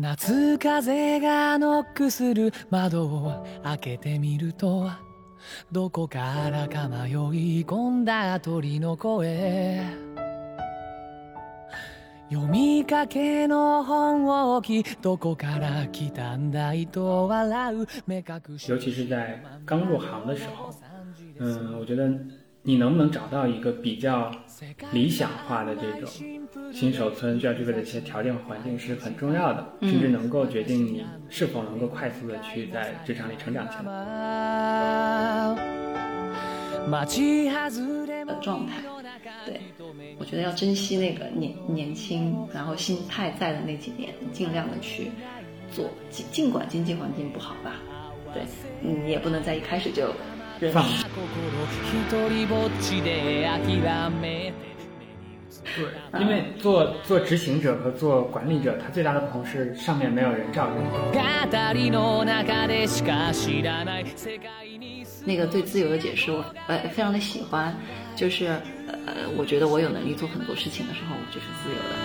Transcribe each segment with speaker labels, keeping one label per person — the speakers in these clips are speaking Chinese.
Speaker 1: 夏風がノックする窓を開けてみるとどこからか迷い込んだ鳥の声。読みかけの本を置きどこから来たんだいと笑う。目隠し
Speaker 2: 尤其是在刚入行的时候，嗯，我觉得你能不能找到一个比较理想化的这种新手村需要具备的一些条件和环境是很重要的，甚至能够决定你是否能够快速的去在职场里成长起来。
Speaker 3: 状态。对，我觉得要珍惜那个年年轻，然后心态在的那几年，尽量的去做，尽尽管经济环境不好吧，对，嗯，你也不能在一开始就认
Speaker 2: 放
Speaker 3: 输。
Speaker 1: 心一人ぼっちで諦めて
Speaker 2: 对，因为做做执行者和做管理者，他最大的不同是上面没有人罩着你。
Speaker 1: 語りの中でしか知らない世界に
Speaker 3: 那个对自由的解释，我呃非常的喜欢，就是呃，我觉得我有能力做很多事情的时候，我就是自由的。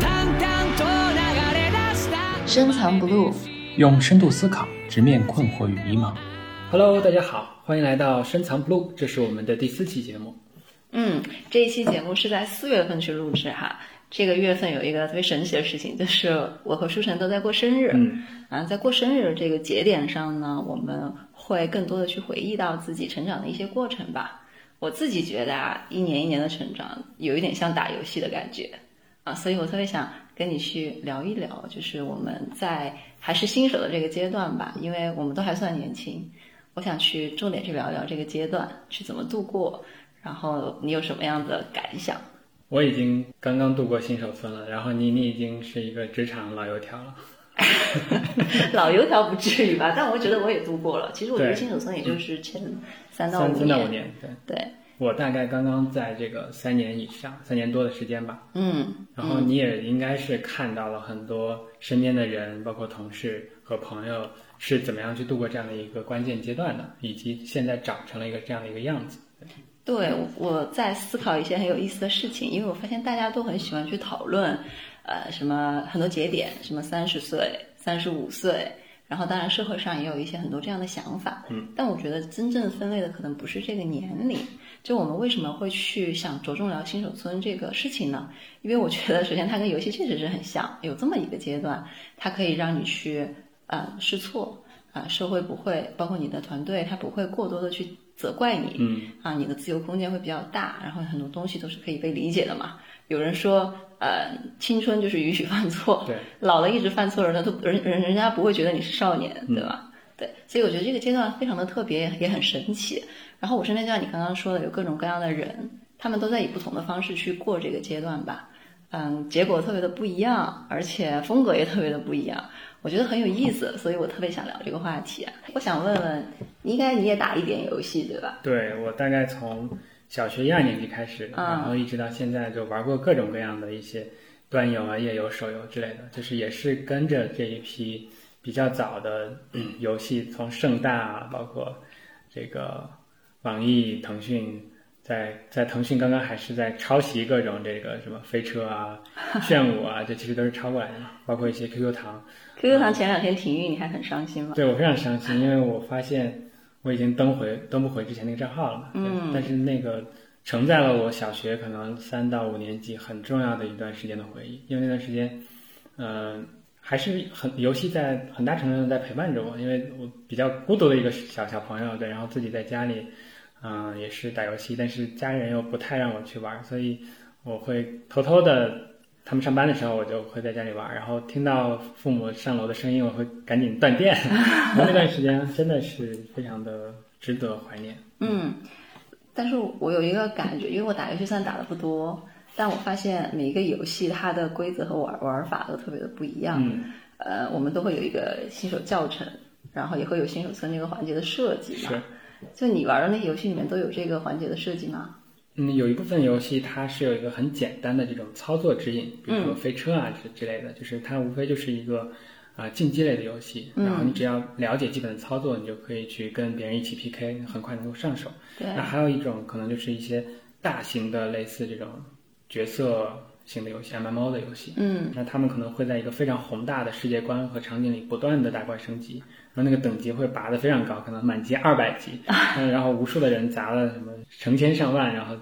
Speaker 1: 淡々と流れ出した
Speaker 3: 深藏不露，
Speaker 4: 用深度思考直面困惑与迷茫。
Speaker 2: Hello，大家好，欢迎来到深藏 blue，这是我们的第四期节目。
Speaker 3: 嗯，这一期节目是在四月份去录制哈。这个月份有一个特别神奇的事情，就是我和舒晨都在过生日。
Speaker 2: 嗯，
Speaker 3: 啊，在过生日这个节点上呢，我们会更多的去回忆到自己成长的一些过程吧。我自己觉得啊，一年一年的成长，有一点像打游戏的感觉啊，所以我特别想跟你去聊一聊，就是我们在还是新手的这个阶段吧，因为我们都还算年轻，我想去重点去聊一聊这个阶段，去怎么度过，然后你有什么样的感想？
Speaker 2: 我已经刚刚度过新手村了，然后你你已经是一个职场老油条了。
Speaker 3: 老油条不至于吧，但我觉得我也度过了。其实我觉得新手村也就是前三到五
Speaker 2: 年三到五
Speaker 3: 年，
Speaker 2: 年，对
Speaker 3: 对，
Speaker 2: 我大概刚刚在这个三年以上，三年多的时间吧。
Speaker 3: 嗯，
Speaker 2: 然后你也应该是看到了很多身边的人，包括同事和朋友是怎么样去度过这样的一个关键阶段的，以及现在长成了一个这样的一个样子。
Speaker 3: 对，我在思考一些很有意思的事情，因为我发现大家都很喜欢去讨论，呃，什么很多节点，什么三十岁、三十五岁，然后当然社会上也有一些很多这样的想法，
Speaker 2: 嗯，
Speaker 3: 但我觉得真正分类的可能不是这个年龄。就我们为什么会去想着重聊新手村这个事情呢？因为我觉得首先它跟游戏确实是很像，有这么一个阶段，它可以让你去呃试错，啊、社会不会，包括你的团队，他不会过多的去责怪你，
Speaker 2: 嗯，
Speaker 3: 啊，你的自由空间会比较大，然后很多东西都是可以被理解的嘛。有人说，呃，青春就是允许犯错，
Speaker 2: 对，
Speaker 3: 老了一直犯错人人，都人人人家不会觉得你是少年，
Speaker 2: 嗯
Speaker 3: 对吧？对，所以我觉得这个阶段非常的特别，也很神奇。然后我身边就像你刚刚说的，有各种各样的人，他们都在以不同的方式去过这个阶段吧。嗯，结果特别的不一样，而且风格也特别的不一样，我觉得很有意思，所以我特别想聊这个话题。啊我想问问，应该你也打一点游戏对吧？
Speaker 2: 对我大概从小学一二年级开始，
Speaker 3: 嗯
Speaker 2: 然后一直到现在就玩过各种各样的一些端游啊、页游、手游之类的，就是也是跟着这一批比较早的、嗯、游戏，从盛大啊，包括这个网易、腾讯。在在腾讯刚刚还是在抄袭各种这个什么飞车啊、炫舞啊，这其实都是抄过来的，包括一些 QQ 糖。
Speaker 3: QQ 糖前两天停运，你还很伤心吗？
Speaker 2: 对我非常伤心，因为我发现我已经登回登不回之前那个账号了嘛。对
Speaker 3: 嗯
Speaker 2: 但是那个承载了我小学可能三到五年级很重要的一段时间的回忆，因为那段时间，嗯、还是很游戏在很大程度上在陪伴着我，因为我比较孤独的一个小小朋友，对，然后自己在家里，嗯、也是打游戏，但是家人又不太让我去玩，所以我会偷偷的。他们上班的时候，我就会在家里玩，然后听到父母上楼的声音，我会赶紧断电。那段时间真的是非常的值得怀念。
Speaker 3: 嗯，但是我有一个感觉，因为我打游戏虽然打的不多，但我发现每一个游戏它的规则和玩玩法都特别的不一样。
Speaker 2: 嗯，
Speaker 3: 呃，我们都会有一个新手教程，然后也会有新手村这个环节的设计嘛。
Speaker 2: 是。
Speaker 3: 就你玩的那些游戏里面都有这个环节的设计吗？
Speaker 2: 嗯，有一部分游戏它是有一个很简单的这种操作指引，比如说飞车啊之之类的，就是它无非就是一个啊、竞技类的游戏，然后你只要了解基本的操作，你就可以去跟别人一起 PK，很快能够上手。
Speaker 3: 对
Speaker 2: 那还有一种可能就是一些大型的类似这种角色型的游戏，MMO 的游戏。
Speaker 3: 嗯
Speaker 2: 那他们可能会在一个非常宏大的世界观和场景里不断的打怪升级，然后那个等级会拔得非常高，可能满级二百级，嗯，然后无数的人砸了什么成千上万，然后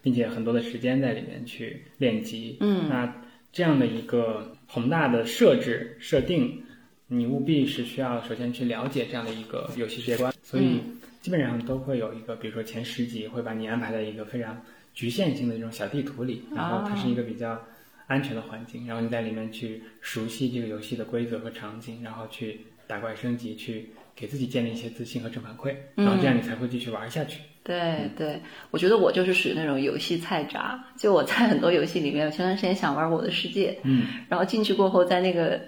Speaker 2: 并且很多的时间在里面去练级。
Speaker 3: 嗯
Speaker 2: 那这样的一个宏大的设置设定，你务必是需要首先去了解这样的一个游戏世界观，所以基本上都会有一个，比如说前十级会把你安排在一个非常局限性的这种小地图里，然后它是一个比较安全的环境，然后你在里面去熟悉这个游戏的规则和场景，然后去打怪升级，去给自己建立一些自信和正反馈，然后这样你才会继续玩下去。
Speaker 3: 对对，我觉得我就是属于那种游戏菜渣，就我在很多游戏里面，我前段时间想玩《我的世界》，
Speaker 2: 嗯，
Speaker 3: 然后进去过后，在那个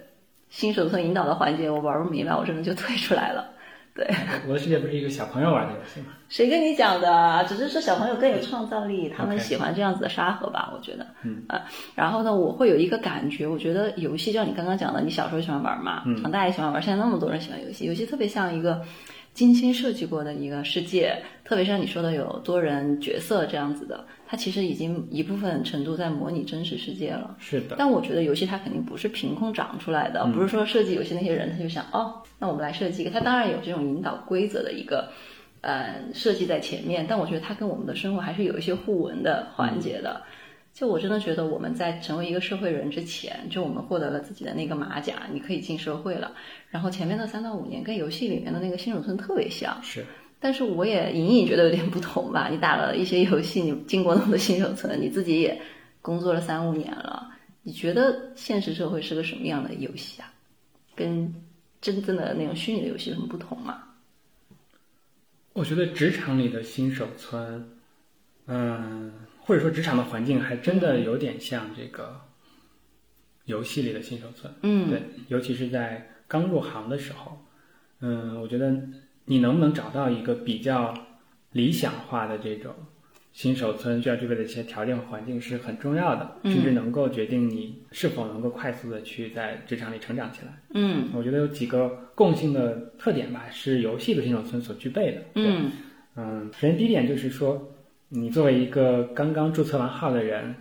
Speaker 3: 新手村引导的环节，我玩不明白，我真的就退出来了。对，
Speaker 2: 我的世界不是一个小朋友玩的游戏吗？
Speaker 3: 谁跟你讲的？只是说小朋友更有创造力，他们喜欢这样子的沙盒吧，我觉得。
Speaker 2: 嗯
Speaker 3: 呃，然后呢，我会有一个感觉，我觉得游戏就像你刚刚讲的，你小时候喜欢玩嘛，
Speaker 2: 嗯
Speaker 3: 长大也喜欢玩，现在那么多人喜欢游戏，游戏特别像一个精心设计过的一个世界，特别像你说的有多人角色这样子的，它其实已经一部分程度在模拟真实世界了。
Speaker 2: 是的，
Speaker 3: 但我觉得游戏它肯定不是凭空长出来的，
Speaker 2: 嗯
Speaker 3: 不是说设计游戏那些人他就想哦，那我们来设计一个，他当然有这种引导规则的一个呃设计在前面，但我觉得它跟我们的生活还是有一些互文的环节的。就我真的觉得我们在成为一个社会人之前，就我们获得了自己的那个马甲，你可以进社会了。然后前面的三到五年跟游戏里面的那个新手村特别像，
Speaker 2: 是。
Speaker 3: 但是我也隐隐觉得有点不同吧。你打了一些游戏，你进过那么多新手村，你自己也工作了三五年了，你觉得现实社会是个什么样的游戏啊？跟真正的那种虚拟的游戏有什么不同吗？
Speaker 2: 我觉得职场里的新手村，嗯，或者说职场的环境，还真的有点像这个游戏里的新手村。
Speaker 3: 嗯，
Speaker 2: 对，尤其是在刚入行的时候，嗯，我觉得你能不能找到一个比较理想化的这种新手村需要具备的一些条件和环境是很重要的，
Speaker 3: 嗯
Speaker 2: 甚至能够决定你是否能够快速的去在职场里成长起来。
Speaker 3: 嗯
Speaker 2: 我觉得有几个共性的特点吧，是游戏的新手村所具备的。对
Speaker 3: 嗯
Speaker 2: 嗯，首先第一点就是说，你作为一个刚刚注册完号的人，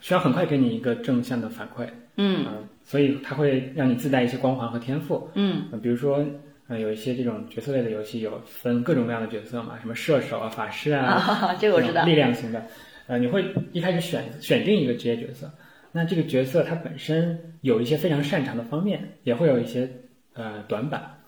Speaker 2: 需要很快给你一个正向的反馈。
Speaker 3: 嗯
Speaker 2: 嗯，所以它会让你自带一些光环和天赋。
Speaker 3: 嗯
Speaker 2: 呃比如说，呃，有一些这种角色类的游戏有分各种各样的角色嘛，什么射手啊、法师啊，
Speaker 3: 啊，这个我知道。
Speaker 2: 力量型的。呃，你会一开始选选定一个职业角色，那这个角色它本身有一些非常擅长的方面，也会有一些呃短板，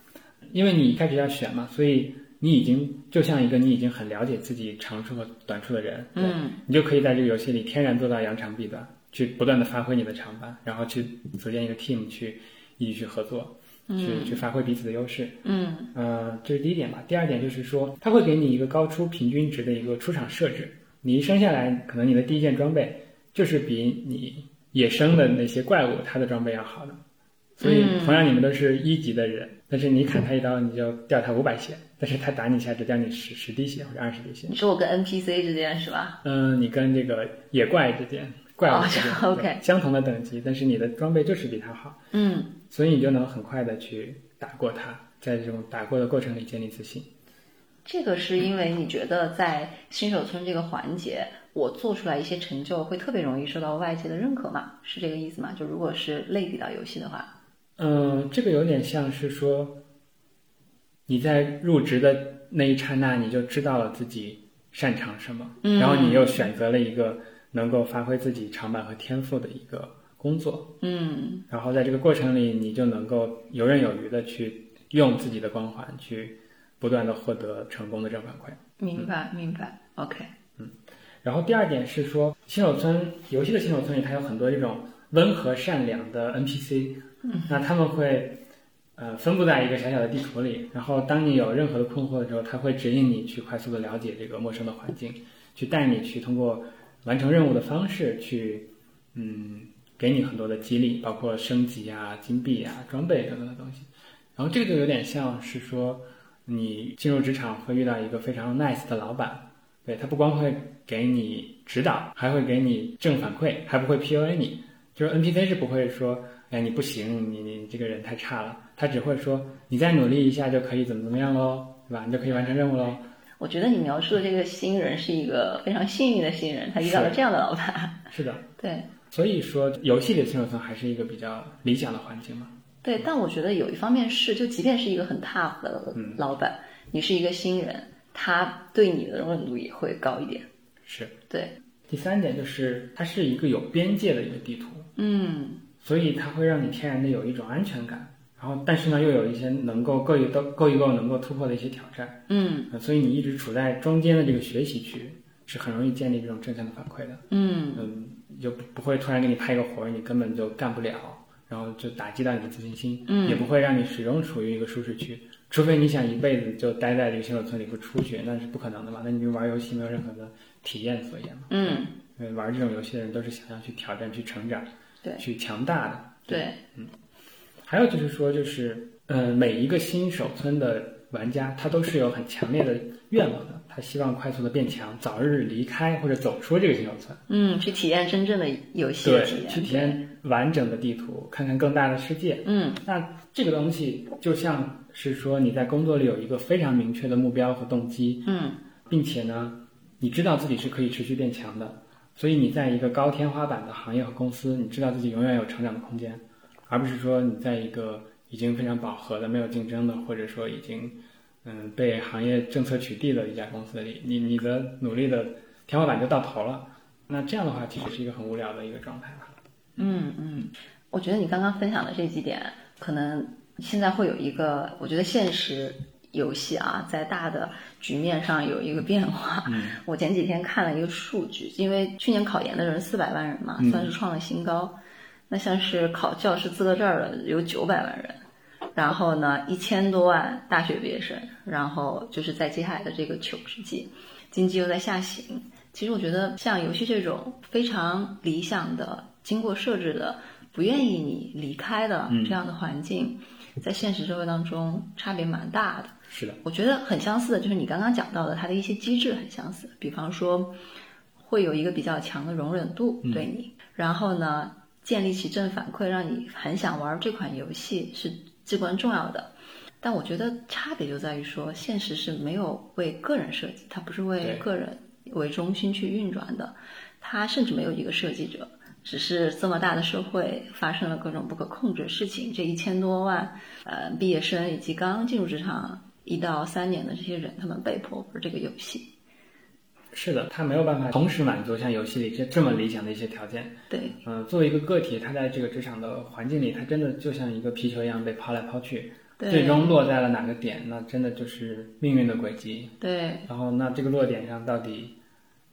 Speaker 2: 因为你一开始要选嘛，所以你已经就像一个你已经很了解自己长处和短处的人，
Speaker 3: 嗯
Speaker 2: 你就可以在这个游戏里天然做到扬长避短，去不断的发挥你的长板，然后去组建一个 team 去一起去合作，去去发挥彼此的优势。
Speaker 3: 嗯
Speaker 2: 呃，这是第一点吧。第二点就是说，它会给你一个高出平均值的一个出场设置。你一生下来，可能你的第一件装备就是比你野生的那些怪物它的装备要好的。所以
Speaker 3: 嗯
Speaker 2: 同样你们都是一级的人，但是你砍他一刀你就掉他五百血，但是他打你一下只掉你十十滴血或者二十滴血。
Speaker 3: 你说我跟 NPC 之间是吧？
Speaker 2: 嗯，你跟这个野怪之间、怪物之间、
Speaker 3: 哦，OK
Speaker 2: 相同的等级，但是你的装备就是比他好，
Speaker 3: 嗯
Speaker 2: 所以你就能很快的去打过他，在这种打过的过程里建立自信。
Speaker 3: 这个是因为你觉得在新手村这个环节，我做出来一些成就会特别容易受到外界的认可吗？是这个意思吗？就如果是类比到游戏的话，
Speaker 2: 嗯，这个有点像是说，你在入职的那一刹那，你就知道了自己擅长什么，
Speaker 3: 嗯
Speaker 2: 然后你又选择了一个能够发挥自己长板和天赋的一个工作，
Speaker 3: 嗯。
Speaker 2: 然后在这个过程里，你就能够游刃有余的去用自己的光环去不断的获得成功的正反馈。
Speaker 3: 明白明白，OK，嗯。
Speaker 2: 然后第二点是说，新手村游戏的新手村里，它有很多这种温和善良的 NPC，那他们会呃分布在一个小小的地图里，然后当你有任何的困惑的时候，它会指引你去快速的了解这个陌生的环境，去带你去通过完成任务的方式去嗯给你很多的激励，包括升级啊、金币啊、装备等等的东西。然后这个就有点像是说，你进入职场会遇到一个非常 nice 的老板，对他不光会给你指导，还会给你正反馈，还不会 PUA 你。就是 NPC 是不会说，哎，你不行，你你这个人太差了，他只会说，你再努力一下就可以怎么怎么样喽，对吧？你就可以完成任务喽。
Speaker 3: 我觉得你描述的这个新人是一个非常幸运的新人，他遇到了这样的老板。
Speaker 2: 是的，
Speaker 3: 对，
Speaker 2: 所以说，游戏里的新手村还是一个比较理想的环境嘛。
Speaker 3: 对，但我觉得有一方面是，就即便是一个很 tough 的
Speaker 2: 嗯
Speaker 3: 老板，你是一个新人，他对你的容忍度也会高一点。
Speaker 2: 是。
Speaker 3: 对，
Speaker 2: 第三点就是它是一个有边界的一个地图，
Speaker 3: 嗯
Speaker 2: 所以它会让你天然的有一种安全感。然后，但是呢，又有一些能够够一够够一够能够突破的一些挑战。
Speaker 3: 嗯
Speaker 2: 呃所以你一直处在中间的这个学习区，是很容易建立这种正向的反馈的。
Speaker 3: 嗯
Speaker 2: 嗯，就不不会突然给你派一个活儿，你根本就干不了，然后就打击到你的自信心，
Speaker 3: 嗯
Speaker 2: 也不会让你始终处于一个舒适区。除非你想一辈子就待在这个新手村里不出去，那是不可能的嘛。那你就玩游戏没有任何的体验所言嘛。
Speaker 3: 嗯，
Speaker 2: 玩这种游戏的人都是想要去挑战、去成长、
Speaker 3: 对。
Speaker 2: 去强大的。
Speaker 3: 对，嗯。
Speaker 2: 还有就是说，就是呃，每一个新手村的玩家，他都是有很强烈的愿望的，他希望快速的变强，早日离开或者走出这个新手村。
Speaker 3: 嗯，去体验真正的游戏的
Speaker 2: 对
Speaker 3: 体验，，
Speaker 2: 去体验完整的地图，看看更大的世界。
Speaker 3: 嗯。
Speaker 2: 那这个东西就像是说你在工作里有一个非常明确的目标和动机，
Speaker 3: 嗯。
Speaker 2: 并且呢，你知道自己是可以持续变强的，所以你在一个高天花板的行业和公司，你知道自己永远有成长的空间，而不是说你在一个已经非常饱和的、没有竞争的，或者说已经嗯被行业政策取缔的一家公司里，你你的努力的天花板就到头了。那这样的话，其实是一个很无聊的一个状态吧。
Speaker 3: 嗯嗯，我觉得你刚刚分享的这几点，可能现在会有一个，我觉得现实游戏啊，在大的局面上有一个变化。
Speaker 2: 嗯，
Speaker 3: 我前几天看了一个数据，因为去年考研的人四百万人嘛，
Speaker 2: 嗯
Speaker 3: 算是创了新高。那像是考教师资格证的有九百万人，然后呢一千多万大学毕业生，然后就是在接下来的这个求职季，经济又在下行。其实我觉得像游戏这种非常理想的、经过设置的、不愿意你离开的
Speaker 2: 嗯
Speaker 3: 这样的环境，在现实社会当中差别蛮大的。
Speaker 2: 是的，
Speaker 3: 我觉得很相似的，就是你刚刚讲到的，它的一些机制很相似。比方说，会有一个比较强的容忍度
Speaker 2: 嗯
Speaker 3: 对你，然后呢，建立起正反馈，让你很想玩这款游戏是至关重要的。但我觉得差别就在于说，现实是没有为个人设计，它不是为个人为中心去运转的，它甚至没有一个设计者。只是这么大的社会发生了各种不可控制的事情，这一千多万呃毕业生以及刚刚进入职场一到三年的这些人，他们被迫玩这个游戏。
Speaker 2: 是的，他没有办法同时满足像游戏里这这么理想的一些条件。
Speaker 3: 对，
Speaker 2: 嗯、作为一个个体，他在这个职场的环境里，他真的就像一个皮球一样被抛来抛去，最终落在了哪个点，那真的就是命运的轨迹。
Speaker 3: 对
Speaker 2: 然后，那这个落点上到底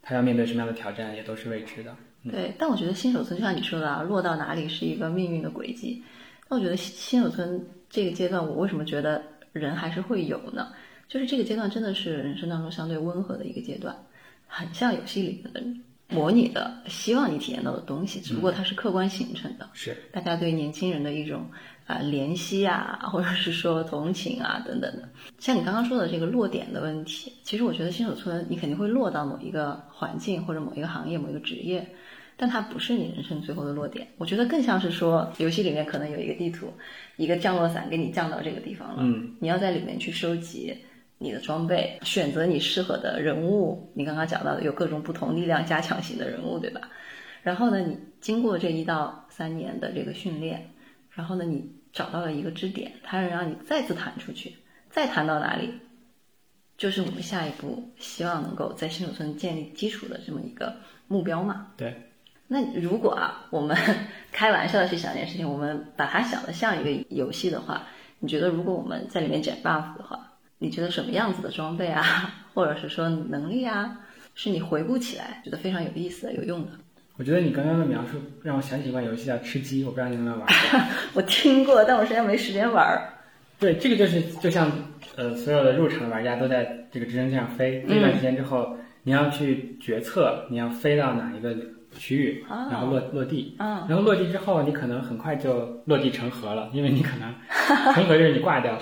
Speaker 2: 他要面对什么样的挑战，也都是未知的。
Speaker 3: 对，但我觉得新手村就像你说的啊，落到哪里是一个命运的轨迹。那我觉得新新手村这个阶段，我为什么觉得人还是会有呢？就是这个阶段真的是人生当中相对温和的一个阶段，很像游戏里面的模拟的，希望你体验到的东西，只不过它是客观形成的。
Speaker 2: 是，
Speaker 3: 大家对年轻人的一种啊、怜惜啊，或者是说同情啊等等的。像你刚刚说的这个落点的问题，其实我觉得新手村你肯定会落到某一个环境或者某一个行业、某一个职业，但它不是你人生最后的落点。我觉得更像是说，游戏里面可能有一个地图，一个降落伞给你降到这个地方了，
Speaker 2: 嗯，
Speaker 3: 你要在里面去收集。你的装备，选择你适合的人物，你刚刚讲到的有各种不同力量加强型的人物，对吧？然后呢，你经过这一到三年的这个训练，然后呢，你找到了一个支点，它能让你再次弹出去，再弹到哪里，就是我们下一步希望能够在新手村建立基础的这么一个目标嘛。
Speaker 2: 对，
Speaker 3: 那如果啊，我们 开玩笑的去想一件事情，我们把它想的像一个游戏的话，你觉得如果我们在里面捡 buff 的话，你觉得什么样子的装备啊，或者是说能力啊，是你回顾起来觉得非常有意思的、有用的？
Speaker 2: 我觉得你刚刚的描述让我想起一款游戏叫吃鸡，我不知道你有没有玩过。
Speaker 3: 我听过，但我实在没时间玩儿。
Speaker 2: 对，这个就是就像呃，所有的入场的玩家都在这个直升机上飞，飞一段时间之后，你要去决策你要飞到哪一个区域，
Speaker 3: 哦
Speaker 2: 然后落落地。
Speaker 3: 嗯
Speaker 2: 然后落地之后，你可能很快就落地成盒了，因为你可能成盒就是你挂掉了，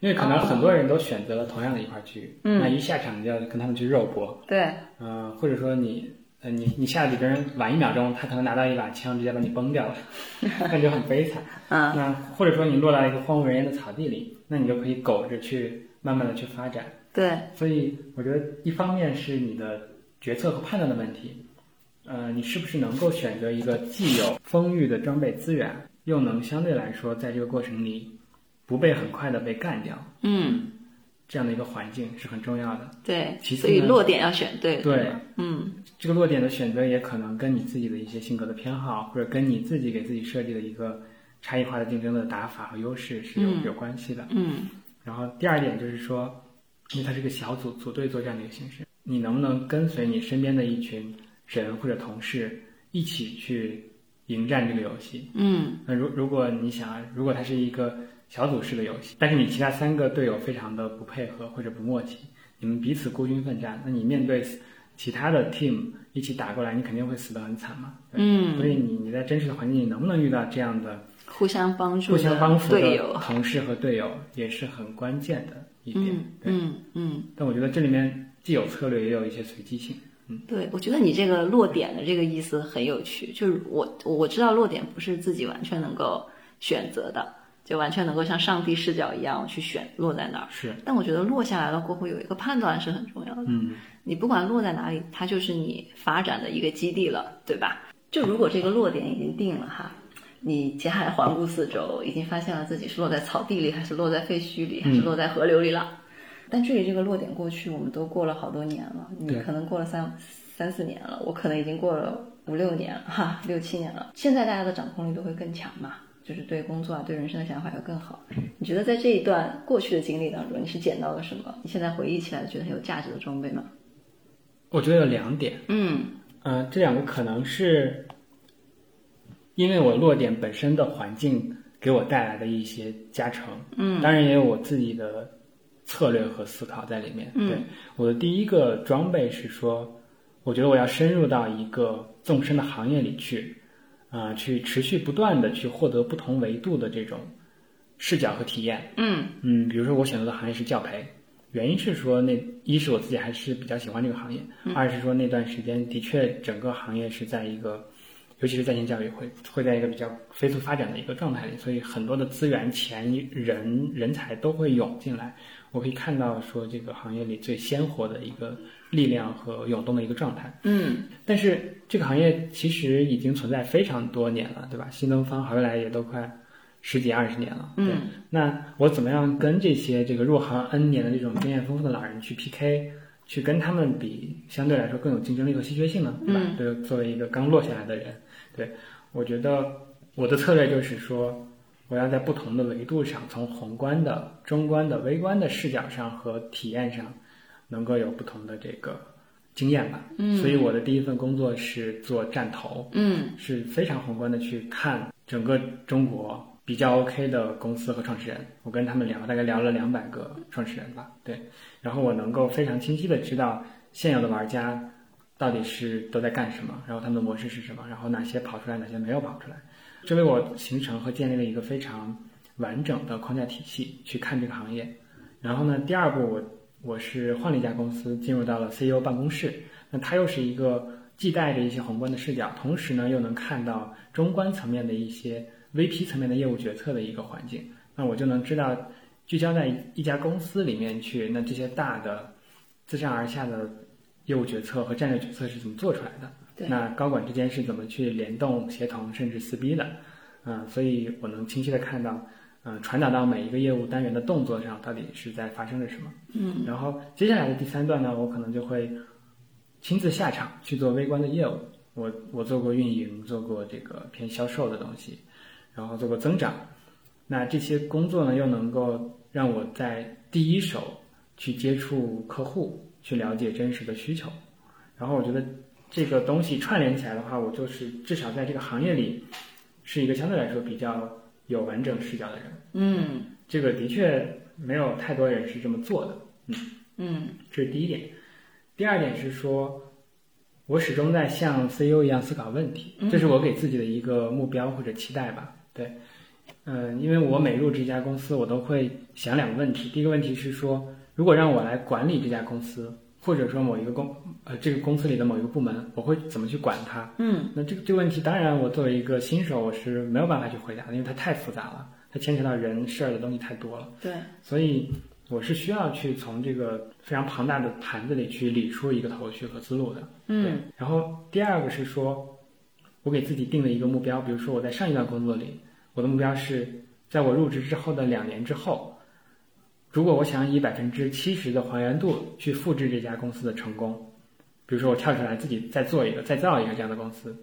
Speaker 2: 因为可能很多人都选择了同样的一块区域，
Speaker 3: 嗯
Speaker 2: 那一下场你就要跟他们去肉搏，
Speaker 3: 对，
Speaker 2: 嗯、或者说你。呃，你你下的比别人晚一秒钟，他可能拿到一把枪，直接把你崩掉了，那就很悲惨。
Speaker 3: 嗯
Speaker 2: 那或者说你落到一个荒无人烟的草地里，那你就可以苟着去慢慢的去发展。
Speaker 3: 对，
Speaker 2: 所以我觉得一方面是你的决策和判断的问题，呃，你是不是能够选择一个既有丰裕的装备资源，又能相对来说在这个过程里不被很快的被干掉，
Speaker 3: 嗯，
Speaker 2: 这样的一个环境是很重要的。
Speaker 3: 对，
Speaker 2: 其次
Speaker 3: 所以落点要选对，
Speaker 2: 对。
Speaker 3: 嗯。
Speaker 2: 这个落点的选择也可能跟你自己的一些性格的偏好，或者跟你自己给自己设计的一个差异化的竞争的打法和优势是有、
Speaker 3: 嗯。
Speaker 2: 有关系的。
Speaker 3: 嗯。
Speaker 2: 然后第二点就是说，因为它是个小组组队作战的一个形式，你能不能跟随你身边的一群人或者同事一起去迎战这个游戏？
Speaker 3: 嗯
Speaker 2: 那如如果你想，如果它是一个小组式的游戏，但是你其他三个队友非常的不配合或者不默契，你们彼此孤军奋战，那你面对其他的 team 一起打过来，你肯定会死得很惨嘛。
Speaker 3: 嗯，
Speaker 2: 所以你你在真实的环境里能不能遇到这样的
Speaker 3: 互相帮助
Speaker 2: 互相帮
Speaker 3: 的
Speaker 2: 扶的
Speaker 3: 队友，
Speaker 2: 同事和队友，也是很关键的一点。
Speaker 3: 嗯嗯。
Speaker 2: 但我觉得这里面既有策略，也有一些随机性。
Speaker 3: 对，我觉得你这个落点的这个意思很有趣。就是我我知道落点不是自己完全能够选择的，就完全能够像上帝视角一样去选落在哪儿。
Speaker 2: 是，
Speaker 3: 但我觉得落下来了过后有一个判断是很重要的。
Speaker 2: 嗯，
Speaker 3: 你不管落在哪里，它就是你发展的一个基地了，对吧？就如果这个落点已经定了哈，你接下来环顾四周，已经发现了自己是落在草地里，还是落在废墟里，还是落在河流里了。但距离这个落点过去，我们都过了好多年了。你可能过了三三四年了，我可能已经过了五六年了，哈，六七年了。现在大家的掌控力都会更强嘛，就是对工作啊、对人生的想法要更好。你觉得在这一段过去的经历当中，你是捡到了什么？你现在回忆起来觉得很有价值的装备吗？
Speaker 2: 我觉得有两点。
Speaker 3: 嗯
Speaker 2: 呃，这两个可能是因为我落点本身的环境给我带来的一些加成，
Speaker 3: 嗯
Speaker 2: 当然也有我自己的策略和思考在里面。
Speaker 3: 嗯
Speaker 2: 对，我的第一个装备是说，我觉得我要深入到一个纵深的行业里去，啊、去持续不断的去获得不同维度的这种视角和体验。
Speaker 3: 嗯
Speaker 2: 嗯，比如说我选择的行业是教培，原因是说那一是我自己还是比较喜欢这个行业，二是说那段时间的确整个行业是在一个，尤其是在线教育会会在一个比较飞速发展的一个状态里，所以很多的资源、钱、人、人才都会涌进来。我可以看到说这个行业里最鲜活的一个力量和涌动的一个状态。
Speaker 3: 嗯
Speaker 2: 但是这个行业其实已经存在非常多年了，对吧？新东方、好未来也都快十几二十年了。
Speaker 3: 嗯
Speaker 2: 那我怎么样跟这些这个入行 N 年的这种经验丰富的老人去 PK，去跟他们比，相对来说更有竞争力和稀缺性呢？对吧？
Speaker 3: 嗯
Speaker 2: 对，作为一个刚落下来的人，对我觉得我的策略就是说，我要在不同的维度上，从宏观的、中观的、微观的视角上和体验上，能够有不同的这个经验吧。
Speaker 3: 嗯
Speaker 2: 所以我的第一份工作是做站投，
Speaker 3: 嗯
Speaker 2: 是非常宏观的去看整个中国比较 OK 的公司和创始人。我跟他们聊，大概聊了两百个创始人吧，对。然后我能够非常清晰的知道现有的玩家到底是都在干什么，然后他们的模式是什么，然后哪些跑出来，哪些没有跑出来。这为我形成和建立了一个非常完整的框架体系去看这个行业。然后呢，第二步我我是换了一家公司，进入到了 CEO 办公室。那它又是一个既带着一些宏观的视角，同时呢又能看到中观层面的一些 VP 层面的业务决策的一个环境。那我就能知道，聚焦在一家公司里面去，那这些大的自上而下的业务决策和战略决策是怎么做出来的？
Speaker 3: 对
Speaker 2: 那高管之间是怎么去联动、协同，甚至撕逼的？嗯、所以我能清晰的看到，嗯、传达到每一个业务单元的动作上，到底是在发生着什么。
Speaker 3: 嗯
Speaker 2: 然后接下来的第三段呢，我可能就会亲自下场去做微观的业务。我我做过运营，做过这个偏销售的东西，然后做过增长。那这些工作呢，又能够让我在第一手去接触客户，去了解真实的需求。然后我觉得这个东西串联起来的话，我就是至少在这个行业里是一个相对来说比较有完整视角的人。
Speaker 3: 嗯
Speaker 2: 这个的确没有太多人是这么做的。
Speaker 3: 嗯嗯
Speaker 2: 这是第一点。第二点是说，我始终在像 CEO 一样思考问题，这是我给自己的一个目标或者期待吧。对，嗯、因为我每入这家公司，我都会想两个问题。第一个问题是说，如果让我来管理这家公司，或者说某一个公呃这个公司里的某一个部门，我会怎么去管它？
Speaker 3: 嗯
Speaker 2: 那这个这个问题，当然我作为一个新手，我是没有办法去回答的，因为它太复杂了，它牵扯到人事儿的东西太多了。
Speaker 3: 对，
Speaker 2: 所以，我是需要去从这个非常庞大的盘子里去理出一个头绪和思路的。
Speaker 3: 嗯，
Speaker 2: 然后第二个是说，我给自己定了一个目标，比如说我在上一段工作里，我的目标是在我入职之后的两年之后，如果我想以百分之七十的还原度去复制这家公司的成功，比如说我跳出来自己再做一个、再造一个这样的公司，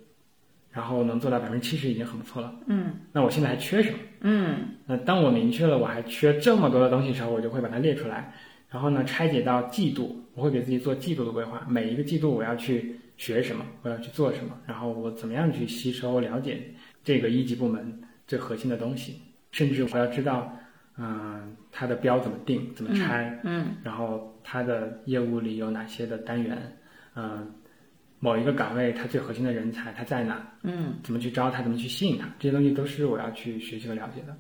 Speaker 2: 然后能做到百分之七十已经很不错了。
Speaker 3: 嗯
Speaker 2: 那我现在还缺什么？
Speaker 3: 嗯
Speaker 2: 那当我明确了我还缺这么多的东西的时候，我就会把它列出来，然后呢拆解到季度，我会给自己做季度的规划。每一个季度我要去学什么，我要去做什么，然后我怎么样去吸收了解这个一级部门最核心的东西，甚至我要知道，嗯、它的标怎么定，怎么拆，
Speaker 3: 嗯
Speaker 2: 然后它的业务里有哪些的单元，嗯、某一个岗位它最核心的人才他在哪，
Speaker 3: 嗯
Speaker 2: 怎么去招他，怎么去吸引他，这些东西都是我要去学习和了解的。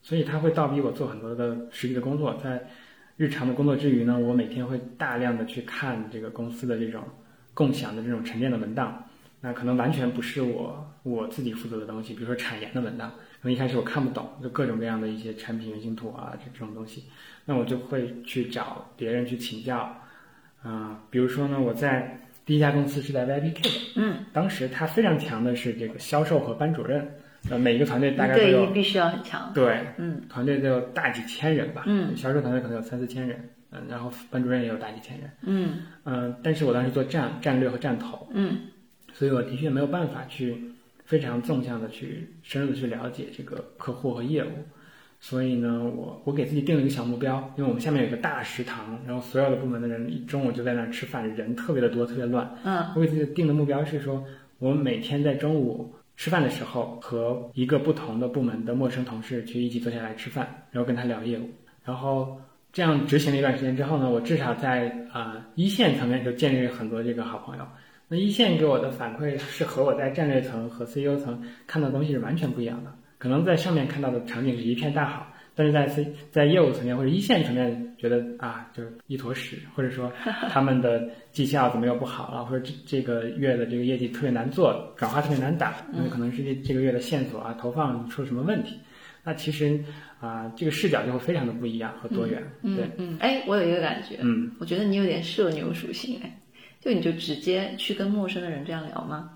Speaker 2: 所以它会倒逼我做很多的实际的工作，在日常的工作之余呢，我每天会大量的去看这个公司的这种共享的这种沉淀的文档。那可能完全不是我我自己负责的东西，比如说产研的文档，可能一开始我看不懂，就各种各样的一些产品原型图啊这这种东西，那我就会去找别人去请教。啊、比如说呢，我在第一家公司是在 VIPK 的，
Speaker 3: 嗯，
Speaker 2: 当时他非常强的是这个销售和班主任，呃，每一个团队大概都有
Speaker 3: 一必须要很强。
Speaker 2: 对，
Speaker 3: 嗯。
Speaker 2: 团队都有大几千人吧，
Speaker 3: 嗯，
Speaker 2: 销售团队可能有三四千人，嗯，然后班主任也有大几千人，
Speaker 3: 嗯。
Speaker 2: 嗯，但是我当时做战战略和战投，
Speaker 3: 嗯。
Speaker 2: 所以我的确没有办法去非常纵向的去深入的去了解这个客户和业务，所以呢，我我给自己定了一个小目标，因为我们下面有一个大食堂，然后所有的部门的人一中午就在那儿吃饭，人特别的多，特别乱。
Speaker 3: 嗯
Speaker 2: 我给自己定的目标是说，我每天在中午吃饭的时候和一个不同的部门的陌生同事去一起坐下来吃饭，然后跟他聊业务，然后这样执行了一段时间之后呢，我至少在啊、呃一线层面就建立了很多这个好朋友。那一线给我的反馈是和我在战略层和 CEO 层看到的东西是完全不一样的。可能在上面看到的场景是一片大好，但是在 C 在业务层面或者一线层面觉得啊，就是一坨屎，或者说 他们的绩效怎么又不好了，或者这这个月的这个业绩特别难做，转化特别难打，因为可能是这这个月的线索啊投放出了什么问题。那其实啊、这个视角就会非常的不一样和多元。对，
Speaker 3: 嗯嗯，哎，我有一个感觉，
Speaker 2: 嗯，
Speaker 3: 我觉得你有点社牛属性，哎，就你就直接去跟陌生的人这样聊吗？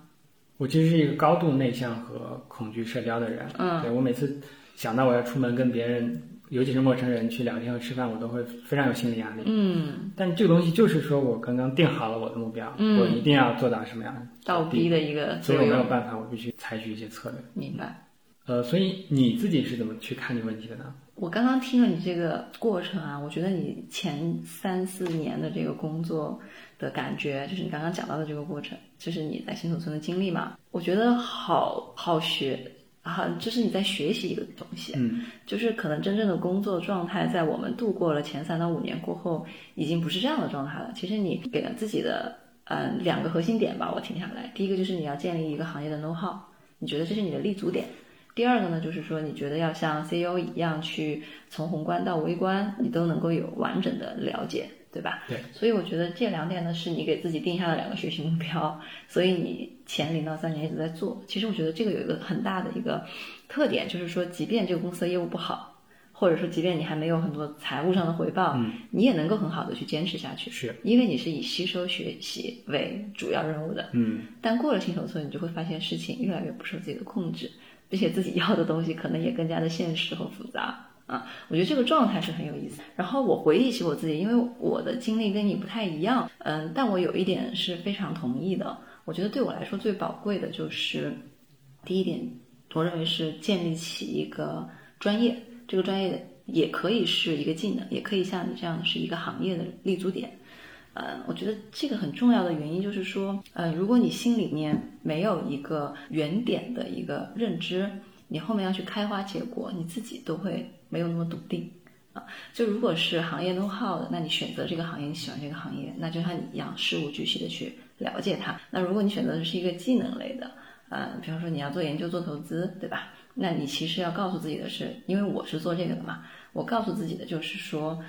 Speaker 2: 我其实是一个高度内向和恐惧社交的人。
Speaker 3: 嗯
Speaker 2: 对我每次想到我要出门跟别人，尤其是陌生人去聊天和吃饭，我都会非常有心理压力。
Speaker 3: 嗯，
Speaker 2: 但这个东西就是说我刚刚定好了我的目标，
Speaker 3: 嗯
Speaker 2: 我一定要做到什么样的
Speaker 3: 倒逼的一个
Speaker 2: 所以我没有，办法，我必须采取一些策略。
Speaker 3: 明白。
Speaker 2: 呃，所以你自己是怎么去看这个问题的呢？
Speaker 3: 我刚刚听了你这个过程啊，我觉得你前三四年的这个工作的感觉，就是你刚刚讲到的这个过程，就是你在新手村的经历嘛，我觉得好好学，啊，就是你在学习一个东西，
Speaker 2: 嗯
Speaker 3: 就是可能真正的工作状态，在我们度过了前三到五年过后，已经不是这样的状态了。其实你给了自己的嗯两个核心点吧，我听下来，第一个就是你要建立一个行业的 know how，你觉得这是你的立足点。第二个呢，就是说你觉得要像 CEO 一样去从宏观到微观，你都能够有完整的了解，对吧？
Speaker 2: 对。
Speaker 3: 所以我觉得这两点呢，是你给自己定下的两个学习目标，所以你前零到三年一直在做。其实我觉得这个有一个很大的一个特点，就是说，即便这个公司的业务不好，或者说即便你还没有很多财务上的回报，
Speaker 2: 嗯
Speaker 3: 你也能够很好的去坚持下去，
Speaker 2: 是
Speaker 3: 因为你是以吸收学习为主要任务的。
Speaker 2: 嗯
Speaker 3: 但过了新手村，你就会发现事情越来越不受自己的控制，并且自己要的东西可能也更加的现实和复杂啊。我觉得这个状态是很有意思。然后我回忆起我自己，因为我的经历跟你不太一样，嗯，但我有一点是非常同意的。我觉得对我来说最宝贵的就是第一点，我认为是建立起一个专业，这个专业也可以是一个技能，也可以像你这样是一个行业的立足点。呃，我觉得这个很重要的原因就是说，呃，如果你心里面没有一个原点的一个认知，你后面要去开花结果，你自己都会没有那么笃定啊。就如果是行业 know how 的，那你选择这个行业，你喜欢这个行业，那就像你一样事无巨细的去了解它。那如果你选择的是一个技能类的，呃，比方说你要做研究、做投资，对吧？那你其实要告诉自己的是，因为我是做这个的嘛，我告诉自己的就是说，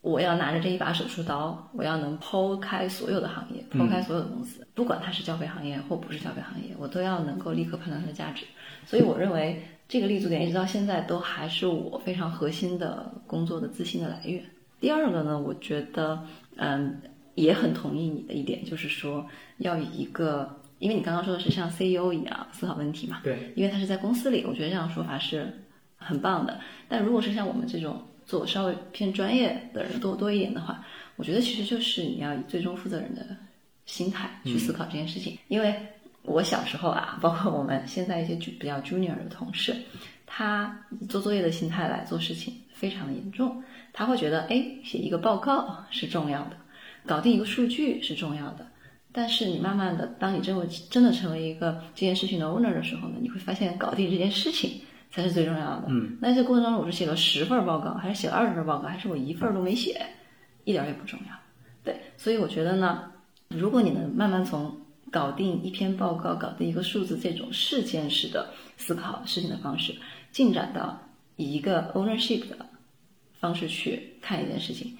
Speaker 3: 我要拿着这一把手术刀，我要能剖开所有的行业，剖开所有的公司，不管它是消费行业或不是消费行业，我都要能够立刻判断它的价值。所以我认为这个立足点一直到现在都还是我非常核心的工作的自信的来源。第二个呢，我觉得嗯也很同意你的一点，就是说要以一个，因为你刚刚说的是像 CEO 一样思考问题嘛，
Speaker 2: 对，
Speaker 3: 因为他是在公司里，我觉得这样说法是很棒的。但如果是像我们这种做稍微偏专业的人多多一点的话，我觉得其实就是你要以最终负责人的心态去思考这件事情。因为我小时候啊，包括我们现在一些比较 junior 的同事，他以做作业的心态来做事情非常的严重。他会觉得，哎，写一个报告是重要的，搞定一个数据是重要的。但是你慢慢的，当你真为真的成为一个这件事情的 owner 的时候呢，你会发现搞定这件事情才是最重要的。
Speaker 2: 嗯，
Speaker 3: 那这过程当中，我是写了十份报告，还是写了二十份报告，还是我一份都没写，一点也不重要。对，所以我觉得呢，如果你能慢慢从搞定一篇报告、搞定一个数字这种事件式的思考事情的方式，进展到以一个 ownership 的方式去看一件事情，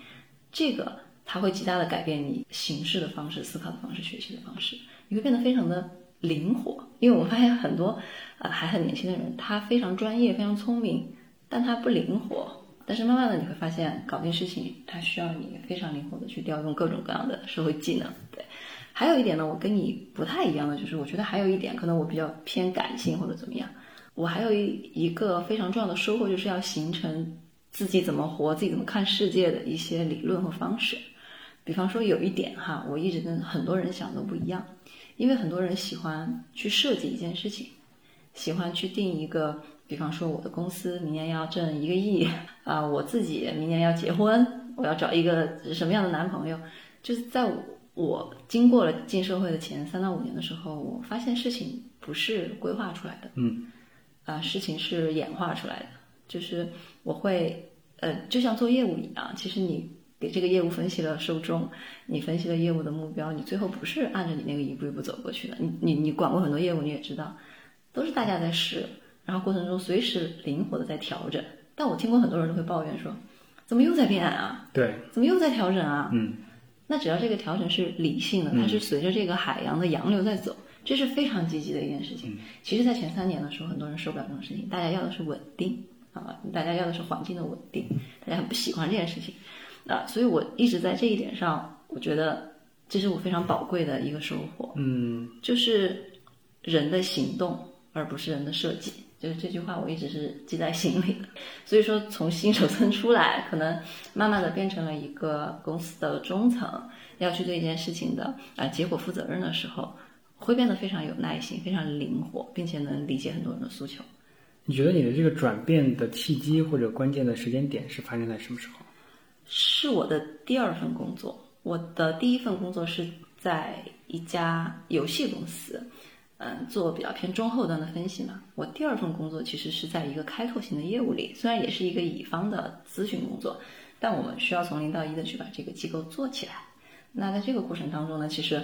Speaker 3: 这个它会极大的改变你行事的方式、思考的方式、学习的方式，你会变得非常的灵活。因为我发现很多呃还很年轻的人，他非常专业、非常聪明，但他不灵活。但是慢慢的你会发现，搞定事情它需要你非常灵活的去调用各种各样的社会技能。对，还有一点呢，我跟你不太一样的就是，我觉得还有一点可能我比较偏感性或者怎么样，我还有一一个非常重要的收获，就是要形成。自己怎么活，自己怎么看世界的一些理论和方式，比方说有一点哈，我一直跟很多人想的不一样，因为很多人喜欢去设计一件事情，喜欢去定一个，比方说我的公司明年要挣一个亿啊，我自己明年要结婚，我要找一个什么样的男朋友，就是在我我经过了进社会的前三到五年的时候，我发现事情不是规划出来的，
Speaker 2: 嗯，
Speaker 3: 啊，事情是演化出来的。就是我会，呃，就像做业务一样，其实你给这个业务分析了受众，你分析了业务的目标，你最后不是按照你那个一步一步走过去的。你你你管过很多业务，你也知道，都是大家在试，然后过程中随时灵活的在调整。但我听过很多人都会抱怨说，怎么又在变啊？
Speaker 2: 对，
Speaker 3: 怎么又在调整啊？
Speaker 2: 嗯，
Speaker 3: 那只要这个调整是理性的，它是随着这个海洋的洋流在走，这是非常积极的一件事情。其实，在前三年的时候，很多人受不了这种事情，大家要的是稳定。啊，大家要的是环境的稳定，大家很不喜欢这件事情，啊，所以我一直在这一点上，我觉得这是我非常宝贵的一个收获，
Speaker 2: 嗯，
Speaker 3: 就是人的行动，而不是人的设计，就是这句话我一直是记在心里的。所以说，从新手村出来，可能慢慢的变成了一个公司的中层，要去对一件事情的啊结果负责任的时候，会变得非常有耐心，非常灵活，并且能理解很多人的诉求。
Speaker 2: 你觉得你的这个转变的契机或者关键的时间点是发生在什么时候？
Speaker 3: 是我的第二份工作。我的第一份工作是在一家游戏公司，嗯，做比较偏中后端的分析嘛。我第二份工作其实是在一个开拓型的业务里，虽然也是一个乙方的咨询工作，但我们需要从零到一的去把这个机构做起来。那在这个过程当中呢，其实。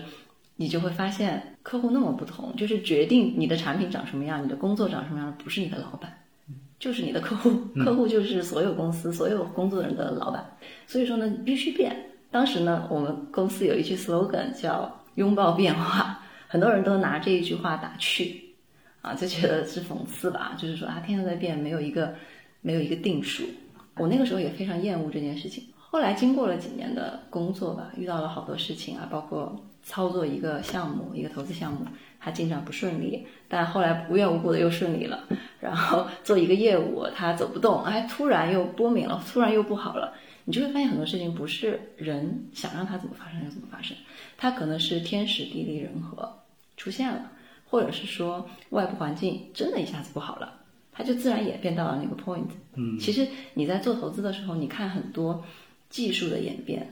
Speaker 3: 你就会发现客户那么不同，就是决定你的产品长什么样，你的工作长什么样的不是你的老板，就是你的客户。客户就是所有公司所有工作人的老板。所以说呢，必须变。当时呢，我们公司有一句 slogan 叫“拥抱变化”，很多人都拿这一句话打趣，啊，就觉得是讽刺吧，就是说啊，天天在变，没有一个没有一个定数。我那个时候也非常厌恶这件事情。后来经过了几年的工作吧，遇到了好多事情啊，包括。操作一个项目，一个投资项目，它进展不顺利，但后来无缘无故的又顺利了。然后做一个业务，它走不动，哎，突然又波明了，突然又不好了。你就会发现很多事情不是人想让它怎么发生就怎么发生，它可能是天时地利人和出现了，或者是说外部环境真的一下子不好了，它就自然演变到了那个 point。
Speaker 2: 嗯，
Speaker 3: 其实你在做投资的时候，你看很多技术的演变，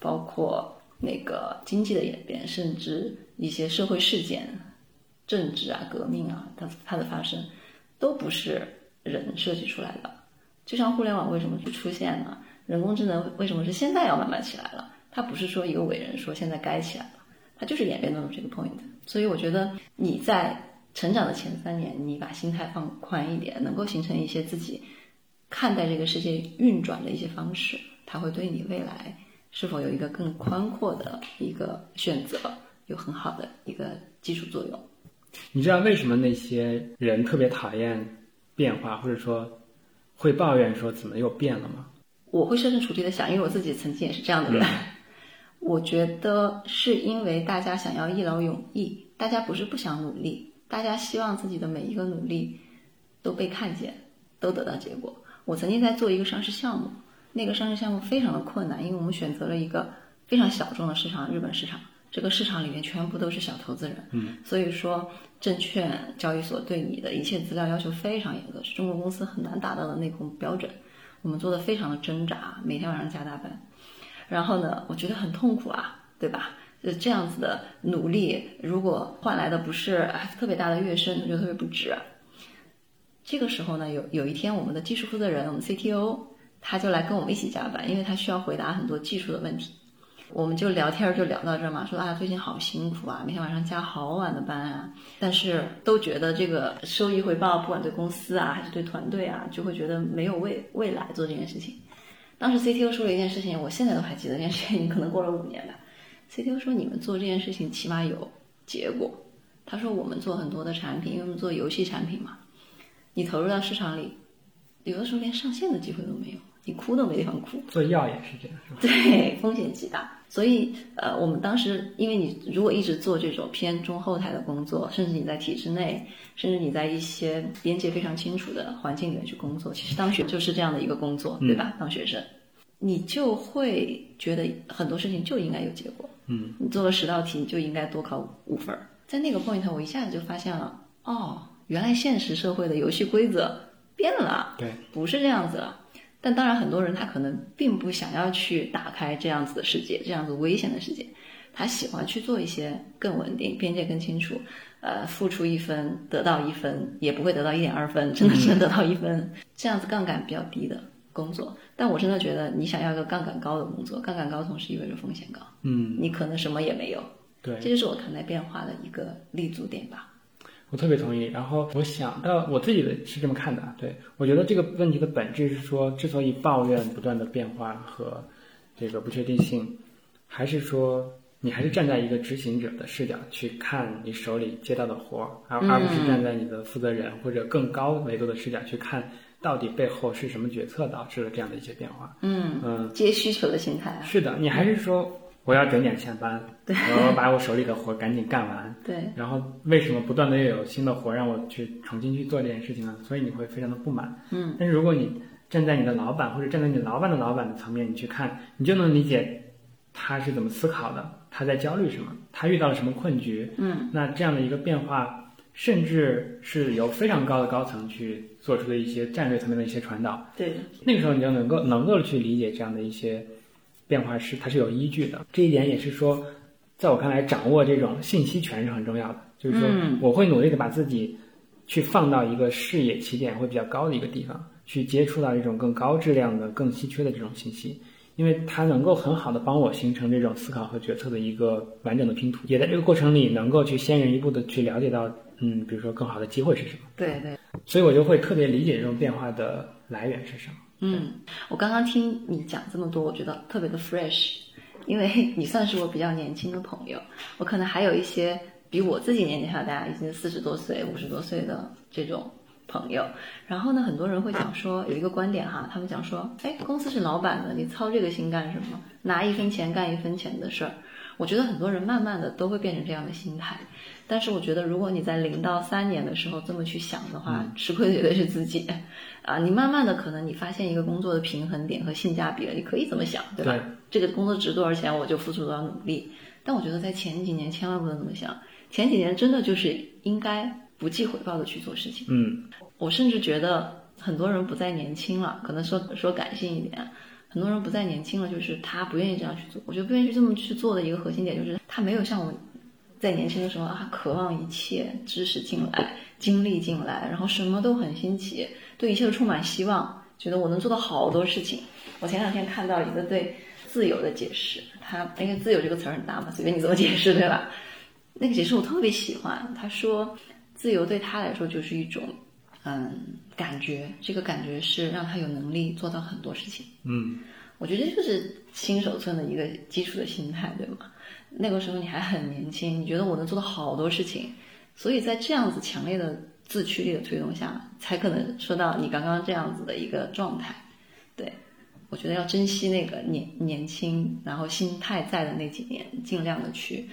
Speaker 3: 包括。那个经济的演变，甚至一些社会事件、政治啊、革命啊，它它的发生，都不是人设计出来的。就像互联网为什么会出现呢？人工智能为什么是现在要慢慢起来了？它不是说一个伟人说现在该起来了，他就是演变到了这个 point。所以我觉得你在成长的前三年，你把心态放宽一点，能够形成一些自己看待这个世界运转的一些方式，它会对你未来。是否有一个更宽阔的一个选择，有很好的一个基础作用？
Speaker 2: 你知道为什么那些人特别讨厌变化，或者说会抱怨说怎么又变了吗？
Speaker 3: 我会设身处地的想，因为我自己曾经也是这样的人。我觉得是因为大家想要一劳永逸，大家不是不想努力，大家希望自己的每一个努力都被看见，都得到结果。我曾经在做一个上市项目，那个上市项目非常的困难，因为我们选择了一个非常小众的市场——日本市场。这个市场里面全部都是小投资人，
Speaker 2: 嗯，
Speaker 3: 所以说证券交易所对你的一切资料要求非常严格，是中国公司很难达到的内控标准。我们做的非常的挣扎，每天晚上加大班。然后呢，我觉得很痛苦啊，对吧？就这样子的努力，如果换来的不是特别大的跃升，就特别不值。这个时候呢，有有一天，我们的技术负责人，我们 CTO，他就来跟我们一起加班，因为他需要回答很多技术的问题。我们就聊天就聊到这儿嘛，说啊最近好辛苦啊，每天晚上加好晚的班啊，但是都觉得这个收益回报，不管对公司啊还是对团队啊，就会觉得没有未未来做这件事情。当时 CTO 说了一件事情，我现在都还记得，这件事情可能过了五年吧。CTO 说你们做这件事情起码有结果。他说我们做很多的产品，因为我们做游戏产品嘛，你投入到市场里，有的时候连上线的机会都没有。你哭都没地方哭，
Speaker 2: 做药也是这样，是吧？
Speaker 3: 对，风险极大。所以，呃，我们当时，因为你如果一直做这种偏中后台的工作，甚至你在体制内，甚至你在一些边界非常清楚的环境里面去工作，其实当学就是这样的一个工作，对吧？当学生，你就会觉得很多事情就应该有结果。
Speaker 2: 嗯，
Speaker 3: 你做了十道题，你就应该多考五分。在那个 point，我一下子就发现了，哦，原来现实社会的游戏规则变了，
Speaker 2: 对，
Speaker 3: 不是这样子了。但当然，很多人他可能并不想要去打开这样子的世界，这样子危险的世界，他喜欢去做一些更稳定、边界更清楚，呃，付出一分得到一分，也不会得到一点二分，真的只能得到一分，这样子杠杆比较低的工作。但我真的觉得，你想要一个杠杆高的工作，杠杆高同时意味着风险高，
Speaker 2: 嗯，
Speaker 3: 你可能什么也没有。
Speaker 2: 对，
Speaker 3: 这就是我看待变化的一个立足点吧。
Speaker 2: 我特别同意。然后我想到我自己的是这么看的，对我觉得这个问题的本质是说，之所以抱怨不断的变化和这个不确定性，还是说你还是站在一个执行者的视角去看你手里接到的活儿，而而不是站在你的负责人或者更高维度的视角去看到底背后是什么决策导致了这样的一些变化。
Speaker 3: 嗯
Speaker 2: 嗯，
Speaker 3: 接需求的心态啊。
Speaker 2: 是的，你还是说我要准点下班，我要把我手里的活赶紧干完。
Speaker 3: 对，
Speaker 2: 然后为什么不断的又有新的活让我去重新去做这件事情呢？所以你会非常的不满。
Speaker 3: 嗯，
Speaker 2: 但是如果你站在你的老板或者站在你老板的老板的层面，你去看，你就能理解他是怎么思考的，他在焦虑什么，他遇到了什么困局。
Speaker 3: 嗯，
Speaker 2: 那这样的一个变化，甚至是由非常高的高层去做出的一些战略层面的一些传导。
Speaker 3: 对，
Speaker 2: 那个时候你就能够能够去理解这样的一些变化是它是有依据的。这一点也是说，在我看来，掌握这种信息权是很重要的。就是说
Speaker 3: 嗯，
Speaker 2: 我会努力的把自己去放到一个视野起点会比较高的一个地方，去接触到一种更高质量的、更稀缺的这种信息，因为它能够很好的帮我形成这种思考和决策的一个完整的拼图，也在这个过程里能够去先人一步的去了解到，嗯，比如说更好的机会是什么。
Speaker 3: 对对。
Speaker 2: 所以我就会特别理解这种变化的来源是什么。
Speaker 3: 嗯，我刚刚听你讲这么多，我觉得特别的 fresh，因为 你算是我比较年轻的朋友，我可能还有一些比我自己年纪还大，已经四十多岁、五十多岁的这种朋友。然后呢，很多人会讲说有一个观点哈，他们讲说，哎，公司是老板的，你操这个心干什么？拿一分钱干一分钱的事儿。我觉得很多人慢慢的都会变成这样的心态，但是我觉得如果你在零到三年的时候这么去想的话，吃亏的绝对是自己。啊，你慢慢的可能你发现一个工作的平衡点和性价比了，你可以这么想，对吧？
Speaker 2: 对
Speaker 3: 这个工作值多少钱，我就付出多少努力。但我觉得在前几年千万不能这么想，前几年真的就是应该不计回报的去做事情。
Speaker 2: 嗯，
Speaker 3: 我甚至觉得很多人不再年轻了，可能说说感性一点，很多人不再年轻了，就是他不愿意这样去做。我觉得不愿意这么去做的一个核心点就是他没有像我在年轻的时候啊，渴望一切知识进来、精力进来，然后什么都很新奇，对一切都充满希望，觉得我能做到好多事情。我前两天看到一个对自由的解释，他因为自由这个词儿很大嘛，随便你怎么解释，对吧？那个解释我特别喜欢，他说自由对他来说就是一种。嗯，感觉这个感觉是让他有能力做到很多事情。
Speaker 2: 嗯，
Speaker 3: 我觉得这就是新手村的一个基础的心态，对吗？那个时候你还很年轻，你觉得我能做到好多事情，所以在这样子强烈的自驱力的推动下，才可能说到你刚刚这样子的一个状态。对，我觉得要珍惜那个年年轻，然后心态在的那几年，尽量的去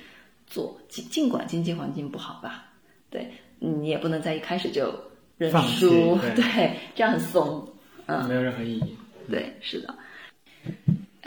Speaker 3: 做，尽尽管经济环境不好吧，对你也不能在一开始就认输，
Speaker 2: 对
Speaker 3: 这样很怂。嗯，
Speaker 2: 没有任何意义。
Speaker 3: 对，是的。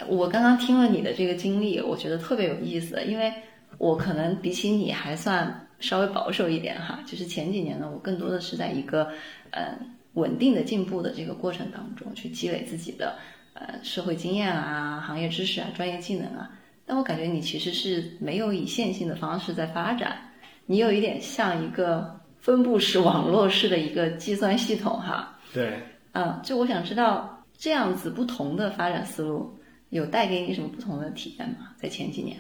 Speaker 3: 我刚刚听了你的这个经历，我觉得特别有意思，因为我可能比起你还算稍微保守一点哈，就是前几年呢，我更多的是在一个呃稳定的进步的这个过程当中去积累自己的呃社会经验啊、行业知识啊、专业技能啊。但我感觉你其实是没有以线性的方式在发展，你有一点像一个分布式网络式的一个计算系统哈。
Speaker 2: 对，
Speaker 3: 嗯，就我想知道这样子不同的发展思路有带给你什么不同的体验吗？在前几年，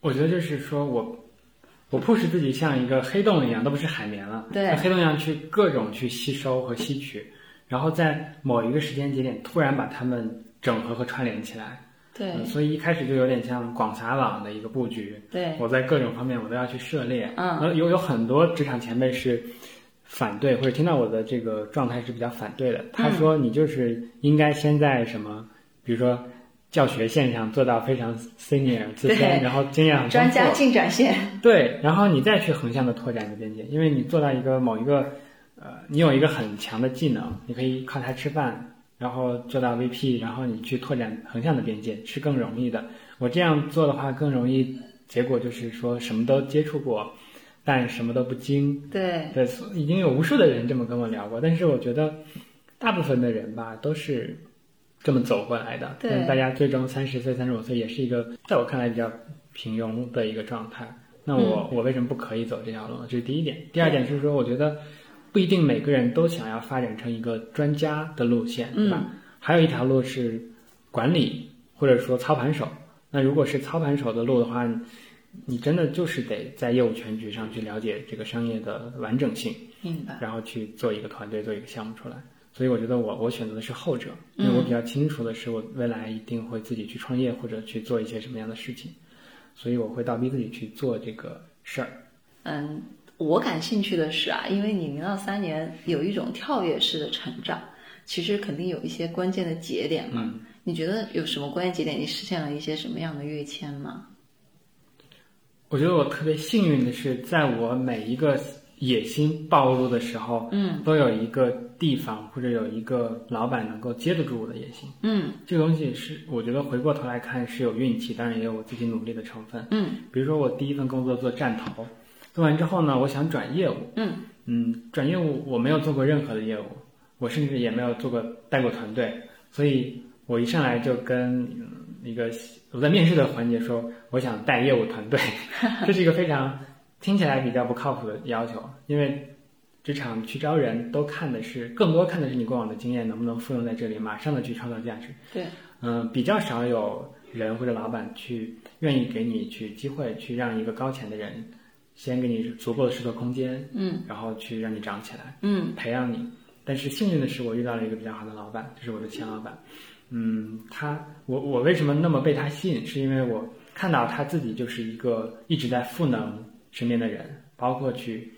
Speaker 2: 我觉得就是说我我 push 自己像一个黑洞一样，都不是海绵了，
Speaker 3: 对
Speaker 2: 像黑洞一样去各种去吸收和吸取，然后在某一个时间节点突然把它们整合和串联起来。
Speaker 3: 对
Speaker 2: 嗯所以一开始就有点像广撒网的一个布局。
Speaker 3: 对，
Speaker 2: 我在各种方面我都要去涉猎。
Speaker 3: 嗯
Speaker 2: 呃有有很多职场前辈是反对或者听到我的这个状态是比较反对的。他说你就是应该先在什么，比如说教学线上做到非常 senior 资深，然后经验很
Speaker 3: 专家进展线，
Speaker 2: 对，然后你再去横向的拓展你的边界，因为你做到一个某一个，呃，你有一个很强的技能，你可以靠它吃饭，然后做到 VP，然后你去拓展横向的边界是更容易的。我这样做的话更容易，结果就是说什么都接触过，但什么都不精。
Speaker 3: 对
Speaker 2: 对，已经有无数的人这么跟我聊过，但是我觉得大部分的人吧都是这么走过来的。
Speaker 3: 对
Speaker 2: 但大家最终三十岁、三十五岁也是一个在我看来比较平庸的一个状态。那我、我为什么不可以走这条路呢？这是第一点。第二点是说，我觉得不一定每个人都想要发展成一个专家的路线，对吧？还有一条路是管理或者说操盘手。那如果是操盘手的路的话，你你真的就是得在业务全局上去了解这个商业的完整性，
Speaker 3: 明白。
Speaker 2: 然后去做一个团队，做一个项目出来。所以我觉得我我选择的是后者，因为我比较清楚的是我未来一定会自己去创业或者去做一些什么样的事情，所以我会倒逼自己去做这个事儿。
Speaker 3: 嗯，我感兴趣的是啊，因为你零到三年有一种跳跃式的成长，其实肯定有一些关键的节点嘛。
Speaker 2: 嗯
Speaker 3: 你觉得有什么关键节点？你实现了一些什么样的跃迁吗？
Speaker 2: 我觉得我特别幸运的是，在我每一个野心暴露的时候，
Speaker 3: 嗯。
Speaker 2: 都有一个地方或者有一个老板能够接得住我的野心。
Speaker 3: 嗯。
Speaker 2: 这个东西是我觉得回过头来看是有运气，当然也有我自己努力的成分。
Speaker 3: 嗯。
Speaker 2: 比如说我第一份工作做站投，做完之后呢，我想转业务，
Speaker 3: 嗯。
Speaker 2: 嗯，转业务我没有做过任何的业务，我甚至也没有做过带过团队，所以我一上来就跟嗯一个我在面试的环节说我想带业务团队，这是一个非常听起来比较不靠谱的要求，因为职场去招人都看的是更多看的是你过往的经验能不能复用在这里，马上的去创造价值。
Speaker 3: 对，
Speaker 2: 嗯，比较少有人或者老板去愿意给你去机会，去让一个高潜的人先给你足够的试错空间，
Speaker 3: 嗯
Speaker 2: 然后去让你长起来，
Speaker 3: 嗯
Speaker 2: 培养你。但是幸运的是，我遇到了一个比较好的老板，就是我的前老板。嗯，他我我为什么那么被他吸引？是因为我看到他自己就是一个一直在赋能身边的人，包括去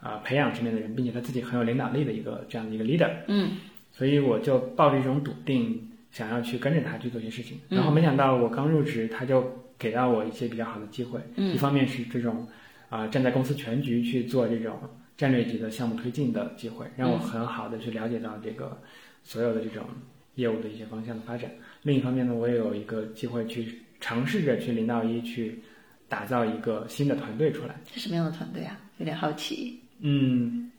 Speaker 2: 啊、培养身边的人，并且他自己很有领导力的一个这样的一个 leader。
Speaker 3: 嗯
Speaker 2: 所以我就抱着一种笃定，想要去跟着他去做一些事情。
Speaker 3: 嗯
Speaker 2: 然后没想到我刚入职，他就给到我一些比较好的机会。
Speaker 3: 嗯
Speaker 2: 一方面是这种啊、站在公司全局去做这种战略级的项目推进的机会，让我很好的去了解到这个所有的这种业务的一些方向的发展。另一方面呢，我也有一个机会去尝试着去零到一去打造一个新的团队出来。
Speaker 3: 是什么样的团队啊？有点好奇。
Speaker 2: 嗯，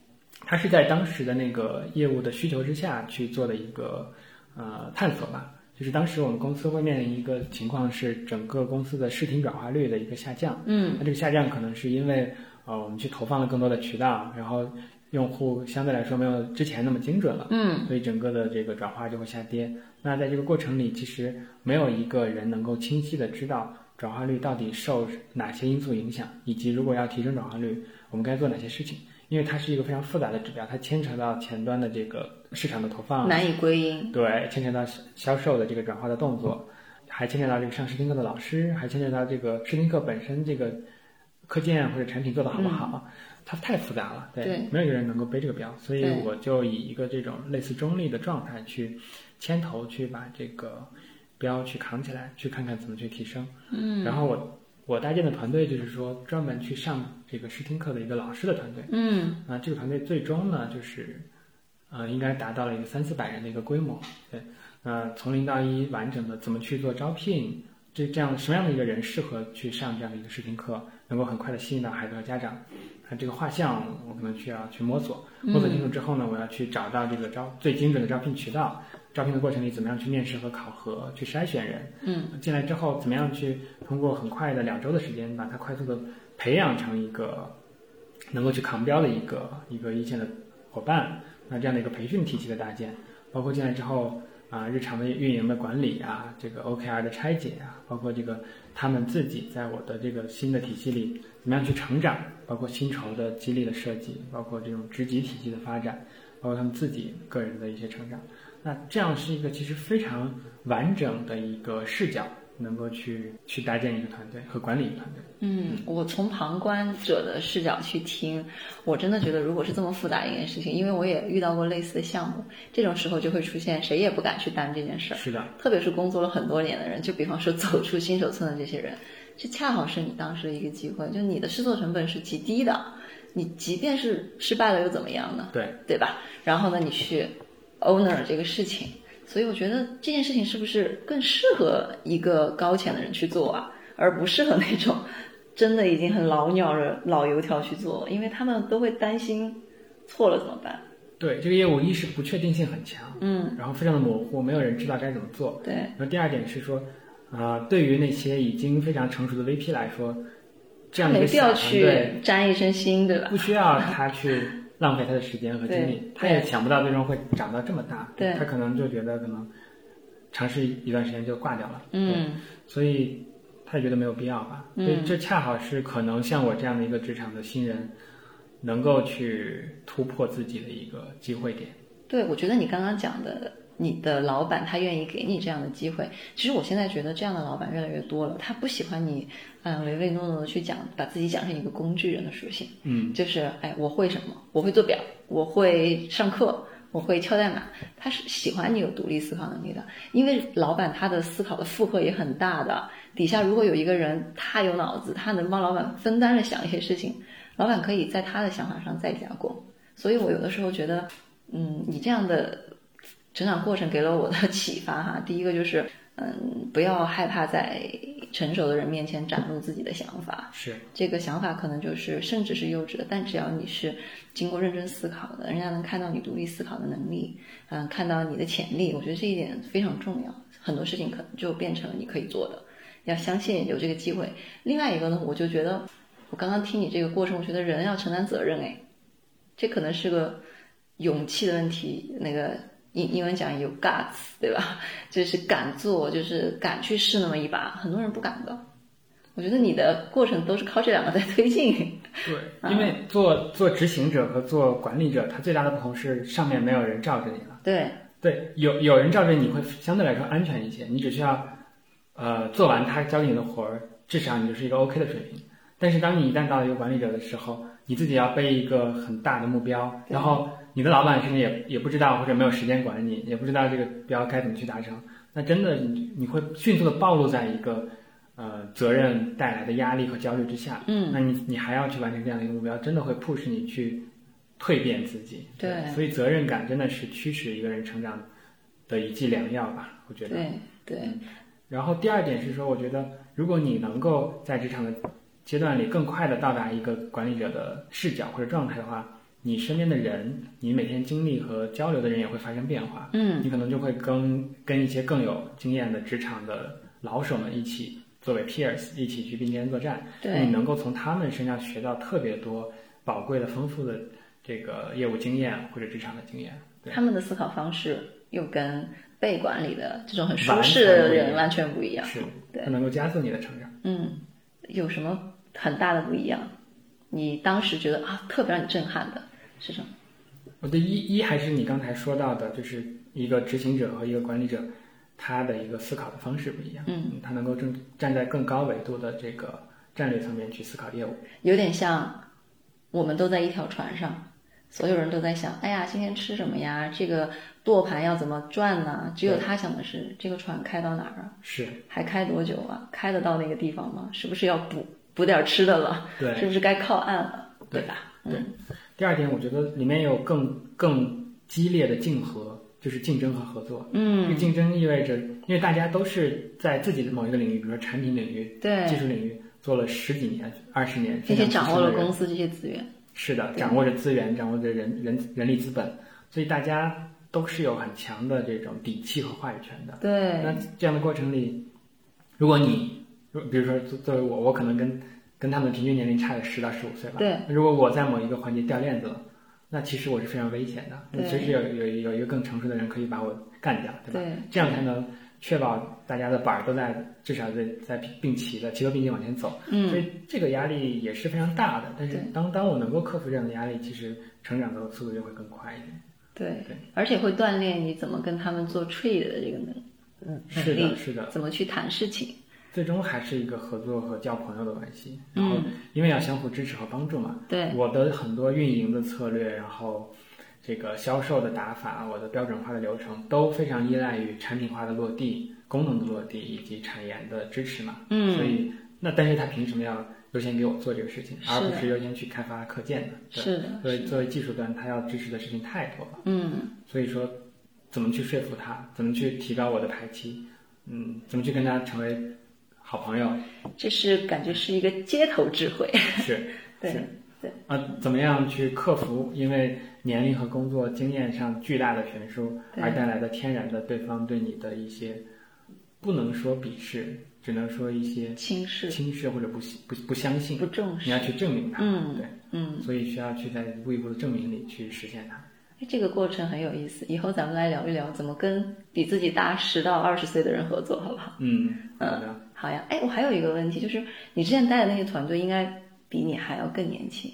Speaker 2: 他是在当时的那个业务的需求之下去做的一个呃探索吧。就是当时我们公司会面临一个情况是整个公司的视听转化率的一个下降。
Speaker 3: 嗯
Speaker 2: 那这个下降可能是因为呃我们去投放了更多的渠道，然后用户相对来说没有之前那么精准了。
Speaker 3: 嗯
Speaker 2: 所以整个的这个转化就会下跌。那在这个过程里，其实没有一个人能够清晰的知道转化率到底受哪些因素影响，以及如果要提升转化率，我们该做哪些事情。因为它是一个非常复杂的指标，它牵扯到前端的这个市场的投放，
Speaker 3: 难以归因。
Speaker 2: 对，牵扯到销售的这个转化的动作，还牵扯到这个上试听课的老师，还牵扯到这个试听课本身这个课件或者产品做的好不好。它太复杂了，
Speaker 3: 对
Speaker 2: 没有一个人能够背这个标，所以我就以一个这种类似中立的状态去牵头去把这个标去扛起来，去看看怎么去提升。嗯，然后我我搭建的团队就是说专门去上这个试听课的一个老师的团队。
Speaker 3: 嗯
Speaker 2: 啊，这个团队最终呢，就是呃，应该达到了一个三四百人的一个规模。对，那，从零到一完整的怎么去做招聘，这这样什么样的一个人适合去上这样的一个试听课，能够很快的吸引到孩子和家长。那，这个画像我可能需要去摸索，摸索清楚之后呢，我要去找到这个招最精准的招聘渠道。招聘的过程里，怎么样去面试和考核，去筛选人？
Speaker 3: 嗯，
Speaker 2: 进来之后，怎么样去通过很快的两周的时间，把他快速的培养成一个能够去扛标的一个一个一线的伙伴。那这样的一个培训体系的搭建，包括进来之后啊，日常的运营的管理啊，这个 OKR 的拆解啊，包括这个他们自己在我的这个新的体系里怎么样去成长，包括薪酬的激励的设计，包括这种职级体系的发展，包括他们自己个人的一些成长。那这样是一个其实非常完整的一个视角，能够去去搭建一个团队和管理一个团队。
Speaker 3: 嗯，我从旁观者的视角去听，我真的觉得，如果是这么复杂一件事情，因为我也遇到过类似的项目，这种时候就会出现谁也不敢去担这件事儿。
Speaker 2: 是的，
Speaker 3: 特别是工作了很多年的人，就比方说走出新手村的这些人，这恰好是你当时的一个机会，就你的试错成本是极低的，你即便是失败了又怎么样呢？
Speaker 2: 对，
Speaker 3: 对吧？然后呢，你去 owner 这个事情，所以我觉得这件事情是不是更适合一个高潜的人去做啊，而不适合那种真的已经很老鸟的老油条去做，因为他们都会担心错了怎么办？
Speaker 2: 对，这个业务一是不确定性很强，
Speaker 3: 嗯，
Speaker 2: 然后非常的模糊，没有人知道该怎么做。
Speaker 3: 对，
Speaker 2: 然后第二点是说，啊、对于那些已经非常成熟的 VP 来说，这样
Speaker 3: 没必要去
Speaker 2: 队
Speaker 3: 沾一身腥，对吧？
Speaker 2: 不需要他去浪费他的时间和精力，他也想不到最终会长到这么大，
Speaker 3: 对。
Speaker 2: 他可能就觉得可能尝试一段时间就挂掉了，
Speaker 3: 嗯。
Speaker 2: 所以他也觉得没有必要吧，所以这恰好是可能像我这样的一个职场的新人，能够去突破自己的一个机会点。
Speaker 3: 对，我觉得你刚刚讲的，你的老板他愿意给你这样的机会，其实我现在觉得这样的老板越来越多了。他不喜欢你，嗯、唯唯诺诺的去讲，把自己讲成一个工具人的属性，
Speaker 2: 嗯，
Speaker 3: 就是哎，我会什么？我会做表，我会上课，我会敲代码。他是喜欢你有独立思考能力的，因为老板他的思考的负荷也很大的。底下如果有一个人他有脑子，他能帮老板分担着想一些事情，老板可以在他的想法上再加工。所以我有的时候觉得，嗯，你这样的成长过程给了我的 启发哈。第一个就是，嗯，不要害怕在成熟的人面前展露自己的想法，
Speaker 2: 是，
Speaker 3: 这个想法可能就是甚至是幼稚的，但只要你是经过认真思考的，人家能看到你独立思考的能力，嗯，看到你的潜力，我觉得这一点非常重要。很多事情可能就变成了你可以做的，要相信有这个机会。另外一个呢，我就觉得，我刚刚听你这个过程，我觉得人要承担责任，哎，这可能是个勇气的问题。那个英英文讲有 guts，对吧？就是敢做，就是敢去试那么一把，很多人不敢的。我觉得你的过程都是靠这两个在推进。
Speaker 2: 对，因为做做执行者和做管理者，他最大的不同是上面没有人罩着你了。
Speaker 3: 对，
Speaker 2: 对，有有人罩着你会相对来说安全一些，你只需要呃做完他交给你的活儿，至少你就是一个 OK 的水平。但是当你一旦到了一个管理者的时候，你自己要背一个很大的目标，然后你的老板甚至也也不知道或者没有时间管你，也不知道这个标该怎么去达成，那真的你你会迅速的暴露在一个呃责任带来的压力和焦虑之下。
Speaker 3: 嗯，
Speaker 2: 那你你还要去完成这样的一个目标，真的会 push 你去蜕变自己。
Speaker 3: 对
Speaker 2: 所以责任感真的是驱使一个人成长的一剂良药吧，我觉得。
Speaker 3: 对，对，
Speaker 2: 然后第二点是说，我觉得如果你能够在职场的阶段里更快的到达一个管理者的视角或者状态的话，你身边的人，你每天经历和交流的人也会发生变化。
Speaker 3: 嗯，
Speaker 2: 你可能就会跟跟一些更有经验的职场的老手们一起作为 peers 一起去并肩作战。
Speaker 3: 对你，
Speaker 2: 能够从他们身上学到特别多宝贵的、丰富的这个业务经验或者职场的经验。对
Speaker 3: 他们的思考方式又跟被管理的这种很舒适的人完全不一样。
Speaker 2: 是，
Speaker 3: 对
Speaker 2: 它能够加速你的成长。
Speaker 3: 嗯，有什么很大的不一样？你当时觉得啊，特别让你震撼的是什么？
Speaker 2: 我的一一还是你刚才说到的，就是一个执行者和一个管理者，他的一个思考的方式不一样。
Speaker 3: 嗯，
Speaker 2: 他能够正站在更高维度的这个战略层面去思考业务。
Speaker 3: 有点像我们都在一条船上，所有人都在想，哎呀，今天吃什么呀？这个舵盘要怎么转呢？只有他想的是，这个船开到哪儿啊？
Speaker 2: 是
Speaker 3: 还开多久啊？开得到那个地方吗？是不是要补补点吃的了？
Speaker 2: 对
Speaker 3: 是不是该靠岸了？
Speaker 2: 对
Speaker 3: 吧？
Speaker 2: 对
Speaker 3: 嗯，
Speaker 2: 第二点，我觉得里面有更更激烈的竞合，就是竞争和合作。嗯这个
Speaker 3: 嗯，
Speaker 2: 竞争意味着，因为大家都是在自己的某一个领域，比如说产品领域、
Speaker 3: 对
Speaker 2: 技，术领域做了十几年、二十年，
Speaker 3: 并且掌握了公
Speaker 2: 司。
Speaker 3: 这些资源。
Speaker 2: 是的，掌握着资源，掌握着人人人力资本，所以大家都是有很强的这种底气和话语权的。
Speaker 3: 对，
Speaker 2: 那这样的过程里，如果你，如比如说作作为我，我可能跟跟他们平均年龄差个十到十五岁吧。
Speaker 3: 对。
Speaker 2: 如果我在某一个环节掉链子了，那其实我是非常危险的。
Speaker 3: 对
Speaker 2: 随时有有有一个更成熟的人可以把我干掉，对吧？
Speaker 3: 对，
Speaker 2: 这样才能确保大家的板儿都在至少在在并齐的齐头并进往前走。嗯所
Speaker 3: 嗯，
Speaker 2: 以这个压力也是非常大的。但是当当我能够克服这样的压力，其实成长的速度就会更快一点。
Speaker 3: 对
Speaker 2: 对，
Speaker 3: 而且会锻炼你怎么跟他们做 trade 的这个能嗯
Speaker 2: 是的，是的，
Speaker 3: 怎么去谈事情。
Speaker 2: 最终还是一个合作和交朋友的关系。然后
Speaker 3: 嗯，
Speaker 2: 因为要相互支持和帮助嘛，
Speaker 3: 对，
Speaker 2: 我的很多运营的策略，然后这个销售的打法，我的标准化的流程都非常依赖于产品化的落地、功能的落地以及产研的支持嘛。
Speaker 3: 嗯
Speaker 2: 所以那但是他凭什么要优先给我做这个事情，而不是优先去开发课件呢？对。
Speaker 3: 是的，
Speaker 2: 所以作为技术端，他要支持的事情太多了。
Speaker 3: 嗯，
Speaker 2: 所以说，怎么去说服他，怎么去提高我的排期，嗯，怎么去跟他成为好朋友，
Speaker 3: 这是感觉是一个街头智慧。
Speaker 2: 是
Speaker 3: 对对，
Speaker 2: 啊，怎么样去克服因为年龄和工作经验上巨大的悬殊而带来的天然的对方对你的一些不能说鄙视，只能说一些
Speaker 3: 轻视、
Speaker 2: 轻视或者不信不不相信
Speaker 3: 不，重视
Speaker 2: 你要。去证明它，
Speaker 3: 嗯
Speaker 2: 对，
Speaker 3: 嗯，
Speaker 2: 所以需要去在一步一步的证明里去实现它。
Speaker 3: 哎这个过程很有意思。以后咱们来聊一聊怎么跟比自己大十到二十岁的人合作，好不好？
Speaker 2: 嗯，好的。
Speaker 3: 好呀。哎，我还有一个问题，就是你之前带的那些团队应该比你还要更年轻。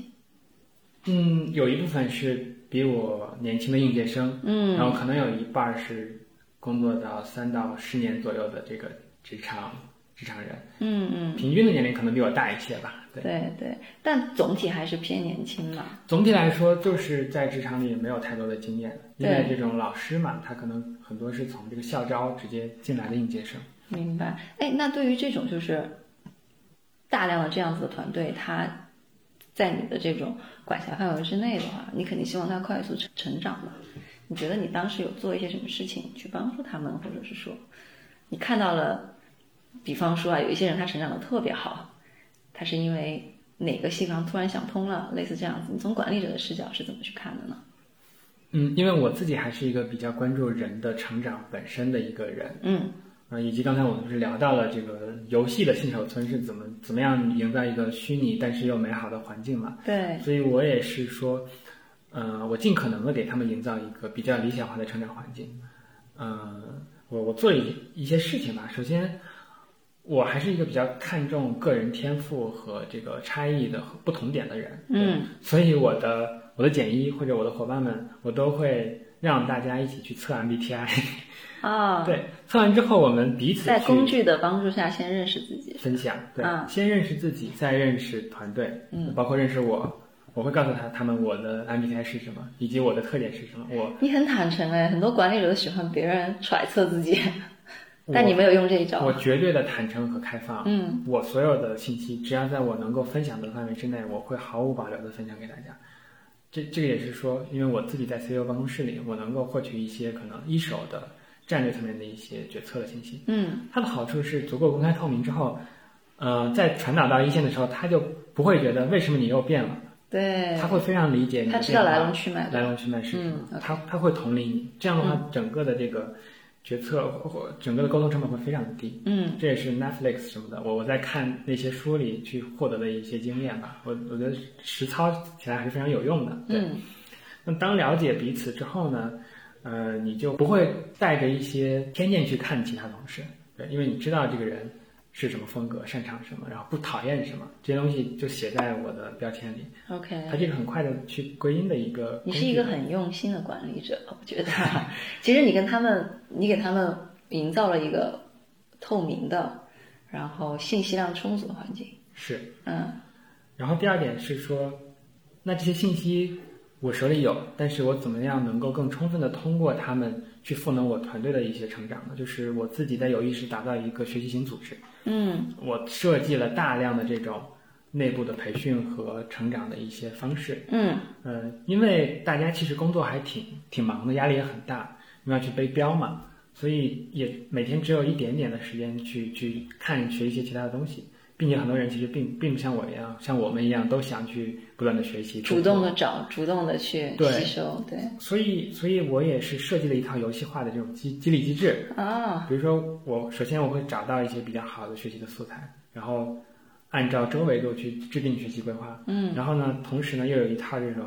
Speaker 2: 嗯，有一部分是比我年轻的应届生，
Speaker 3: 嗯
Speaker 2: 然后可能有一半儿是工作到三到十年左右的这个职场职场人，
Speaker 3: 嗯嗯，
Speaker 2: 平均的年龄可能比我大一些吧。对，
Speaker 3: 对对，但总体还是偏年轻嘛。
Speaker 2: 总体来说就是在职场里没有太多的经验，因为这种老师嘛，他可能很多是从这个校招直接进来的应届生。
Speaker 3: 明白。哎，那对于这种就是大量的这样子的团队，他在你的这种管辖范围之内的话，你肯定希望他快速成成长嘛？你觉得你当时有做一些什么事情去帮助他们，或者是说你看到了，比方说啊，有一些人他成长的特别好，他是因为哪个细纲突然想通了，类似这样子，你从管理者的视角是怎么去看的呢？
Speaker 2: 嗯，因为我自己还是一个比较关注人的成长本身的一个人，
Speaker 3: 嗯
Speaker 2: 啊，以及刚才我们不是聊到了这个游戏的新手村是怎么怎么样营造一个虚拟但是又美好的环境嘛？
Speaker 3: 对，
Speaker 2: 所以我也是说，呃，我尽可能的给他们营造一个比较理想化的成长环境。呃，我我做了一一些事情吧。首先，我还是一个比较看重个人天赋和这个差异的和不同点的人。
Speaker 3: 嗯
Speaker 2: 所以我的我的简一或者我的伙伴们，我都会让大家一起去测 MBTI。
Speaker 3: 啊，
Speaker 2: 对，测完之后我们彼此
Speaker 3: 在工具的帮助下，先认识自己。
Speaker 2: 分享，对，
Speaker 3: 嗯
Speaker 2: 先认识自己，再认识团队，
Speaker 3: 嗯，
Speaker 2: 包括认识我。我会告诉他他们我的 MBTI 是什么，以及我的特点是什么。我
Speaker 3: 你很坦诚哎，很多管理者都喜欢别人揣测自己，但你没有用这一招。
Speaker 2: 我绝对的坦诚和开放。
Speaker 3: 嗯
Speaker 2: 我所有的信息，只要在我能够分享的范围之内，我会毫无保留的分享给大家。这这个也是说，因为我自己在 CEO 办公室里，我能够获取一些可能一手的战略层面的一些决策的信息。
Speaker 3: 嗯
Speaker 2: 它的好处是足够公开透明之后，呃，在传导到一线的时候，他就不会觉得为什么你又变了，
Speaker 3: 对，
Speaker 2: 他会非常理解你的
Speaker 3: 他知道来龙去脉。
Speaker 2: 来龙去脉是什么，
Speaker 3: 嗯
Speaker 2: 他他会同理你，这样的话，整个的这个决策或或整个的沟通成本会非常的低。
Speaker 3: 嗯
Speaker 2: 这也是 Netflix 什么的，我我在看那些书里去获得的一些经验吧，我我觉得实操起来还是非常有用的。对，
Speaker 3: 嗯
Speaker 2: 那当了解彼此之后呢，呃，你就不会带着一些偏见去看其他同事，对，因为你知道这个人是什么风格，擅长什么，然后不讨厌什么，这些东西就写在我的标签里
Speaker 3: ，，OK 它。
Speaker 2: 这个很快的去归因的一个。
Speaker 3: 你是一个很用心的管理者，我觉得。其实你跟他们，你给他们营造了一个透明的，然后信息量充足的环境。
Speaker 2: 是，
Speaker 3: 嗯
Speaker 2: 然后第二点是说，那这些信息我手里有，但是我怎么样能够更充分的通过他们去赋能我团队的一些成长呢？就是我自己在有意识打造一个学习型组织，
Speaker 3: 嗯
Speaker 2: 我设计了大量的这种内部的培训和成长的一些方式。
Speaker 3: 嗯
Speaker 2: 呃，因为大家其实工作还挺挺忙的，压力也很大，因为要去背标嘛，所以也每天只有一点点的时间去去看学一些其他的东西，并且很多人其实并并不像我一样，像我们一样都想去不断的学习，
Speaker 3: 主动的找，主动的去
Speaker 2: 对
Speaker 3: 吸收，对
Speaker 2: 所以，所以我也是设计了一套游戏化的这种激激励机制。
Speaker 3: 啊，
Speaker 2: 比如说，我首先我会找到一些比较好的学习的素材，然后按照周维度去制定学习规划。
Speaker 3: 嗯
Speaker 2: 然后呢，同时呢又有一套这种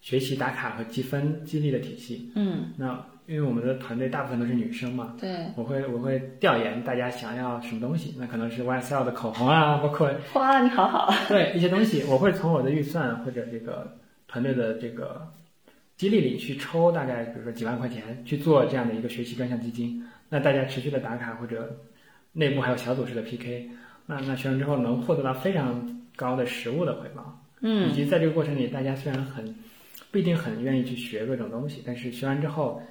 Speaker 2: 学习打卡和积分激励的体系。
Speaker 3: 嗯，
Speaker 2: 那因为我们的团队大部分都是女生嘛，
Speaker 3: 对，
Speaker 2: 我会我会调研大家想要什么东西，那可能是 YSL 的口红啊，包括
Speaker 3: 哇，你好好，
Speaker 2: 对一些东西，我会从我的预算或者这个团队的这个激励里去抽大概比如说几万块钱去做这样的一个学习专项基金。那大家持续的打卡或者内部还有小组式的 PK，那那学完之后能获得到非常高的实物的回报，嗯以
Speaker 3: 嗯
Speaker 2: 及在这个过程里，大家虽然很不一定很愿意去学各种东西，但是学完之后，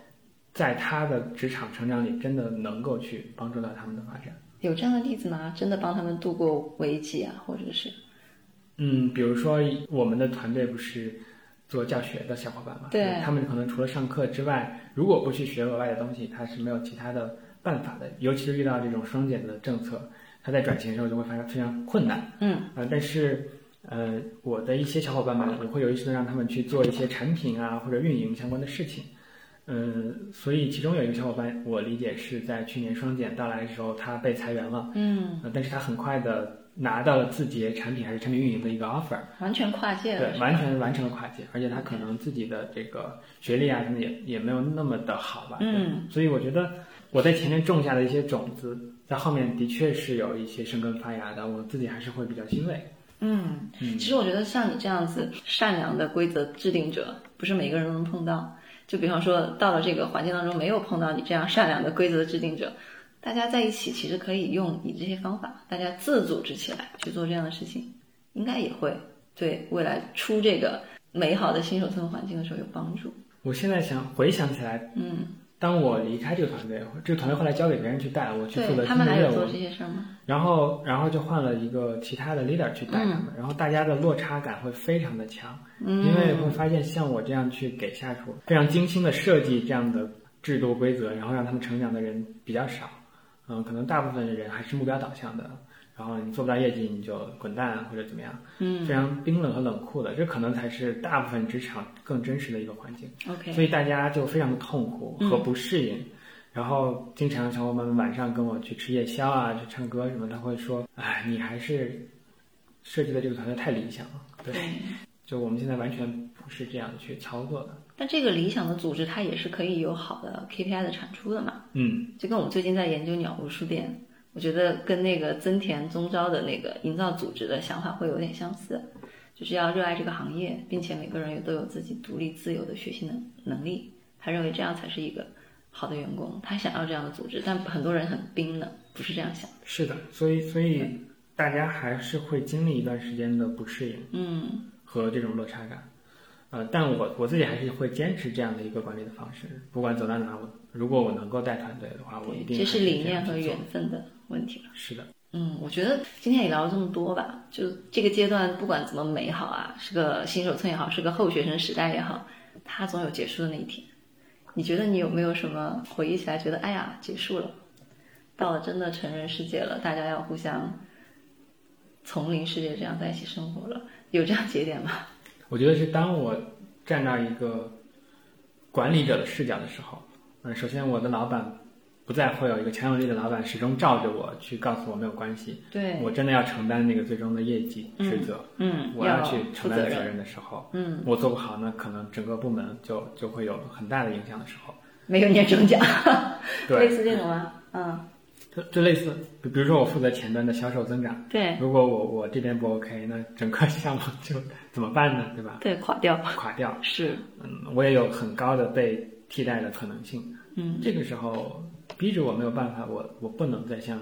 Speaker 2: 在他的职场成长里，真的能够去帮助到他们的发展。
Speaker 3: 有这样的例子吗？真的帮他们度过危机啊，或者是
Speaker 2: 嗯，比如说我们的团队不是做教学的小伙伴嘛，
Speaker 3: 对
Speaker 2: 他们可能除了上课之外，如果不去学额外的东西，他是没有其他的办法的。尤其是遇到这种双减的政策，他在转型的时候就会发生非常困难。
Speaker 3: 嗯
Speaker 2: 呃，但是呃，我的一些小伙伴们，我会有意识的让他们去做一些产品啊或者运营相关的事情。嗯，所以其中有一个小伙伴，我理解是在去年双减到来的时候，他被裁员了，
Speaker 3: 嗯，
Speaker 2: 呃但是他很快的拿到了字节产品还是产品运营的一个 offer，
Speaker 3: 完全跨界了，
Speaker 2: 对，完全完成了跨界，而且他可能自己的这个学历啊什么也也没有那么的好吧，
Speaker 3: 嗯，
Speaker 2: 所以我觉得我在前面种下的一些种子，在后面的确是有一些生根发芽的，我自己还是会比较欣慰。
Speaker 3: 嗯，
Speaker 2: 嗯。
Speaker 3: 其实我觉得像你这样子善良的规则制定者，不是每个人都能碰到。就比方说，到了这个环境当中，没有碰到你这样善良的规则制定者，大家在一起其实可以用你这些方法，大家自组织起来去做这样的事情，应该也会对未来出这个美好的新手村环境的时候有帮助。
Speaker 2: 我现在想回想起来，
Speaker 3: 嗯，
Speaker 2: 当我离开这个团队，这个团队后来交给别人去带，我去负责新的业务
Speaker 3: 们还有做，这些事吗？
Speaker 2: 然后然后就换了一个其他的 leader 去带他们，然后大家的落差感会非常的强。
Speaker 3: 嗯，
Speaker 2: 因为会发现像我这样去给下属非常精心的设计这样的制度规则，然后让他们成长的人比较少。嗯，可能大部分的人还是目标导向的，然后你做不到业绩你就滚蛋或者怎么样，
Speaker 3: 嗯
Speaker 2: 非常冰冷和冷酷的，这可能才是大部分职场更真实的一个环境。
Speaker 3: ，OK，
Speaker 2: 所以大家就非常的痛苦和不适应。然后经常小伙伴们晚上跟我去吃夜宵啊，去唱歌什么，他会说：“哎，你还是设计的这个团队太理想了。”对，就我们现在完全不是这样去操作的。
Speaker 3: 但这个理想的组织，它也是可以有好的 KPI 的产出的嘛。
Speaker 2: 嗯，
Speaker 3: 就跟我们最近在研究鸟屋书店，我觉得跟那个增田宗昭的那个营造组织的想法会有点相似，就是要热爱这个行业，并且每个人也都有自己独立自由的学习能能力。他认为这样才是一个好的员工，他想要这样的组织，但很多人很冰冷，不是这样想的。
Speaker 2: 是的，所以所以大家还是会经历一段时间的不适应
Speaker 3: 嗯
Speaker 2: 和这种落差感。呃，但我我自己还是会坚持这样的一个管理的方式，不管走到哪，我如果我能够带团队的话，我一定
Speaker 3: 这是
Speaker 2: 还
Speaker 3: 理念和缘分的问题了。
Speaker 2: 是的。
Speaker 3: 嗯，我觉得今天也聊了这么多吧，就这个阶段不管怎么美好啊，是个新手村也好，是个后学生时代也好，它总有结束的那一天。你觉得你有没有什么回忆起来觉得，哎呀，结束了，到了真的成人世界了，大家要互相丛林世界这样在一起生活了，有这样节点吗？
Speaker 2: 我觉得是当我站到一个管理者的视角的时候，嗯，首先我的老板不再会有一个强有力的老板始终罩着我去告诉我没有关系，
Speaker 3: 对，
Speaker 2: 我真的要承担那个最终的业绩职责，
Speaker 3: 嗯，
Speaker 2: 我
Speaker 3: 要
Speaker 2: 去承担责任的时候，
Speaker 3: 嗯，
Speaker 2: 我做不好，那可能整个部门就就会有很大的影响的时候，
Speaker 3: 没有年终奖，类
Speaker 2: 对，
Speaker 3: 似这种吗？嗯，
Speaker 2: 就就类似，比比如说我负责前端的销售增长，
Speaker 3: 对。
Speaker 2: 如果我我这边不 OK，那整个项目就怎么办呢？对吧？
Speaker 3: 对，垮掉。
Speaker 2: 垮掉，
Speaker 3: 是，
Speaker 2: 嗯，我也有很高的被替代的可能性。
Speaker 3: 嗯。
Speaker 2: 这个时候逼着我没有办法，我我不能再像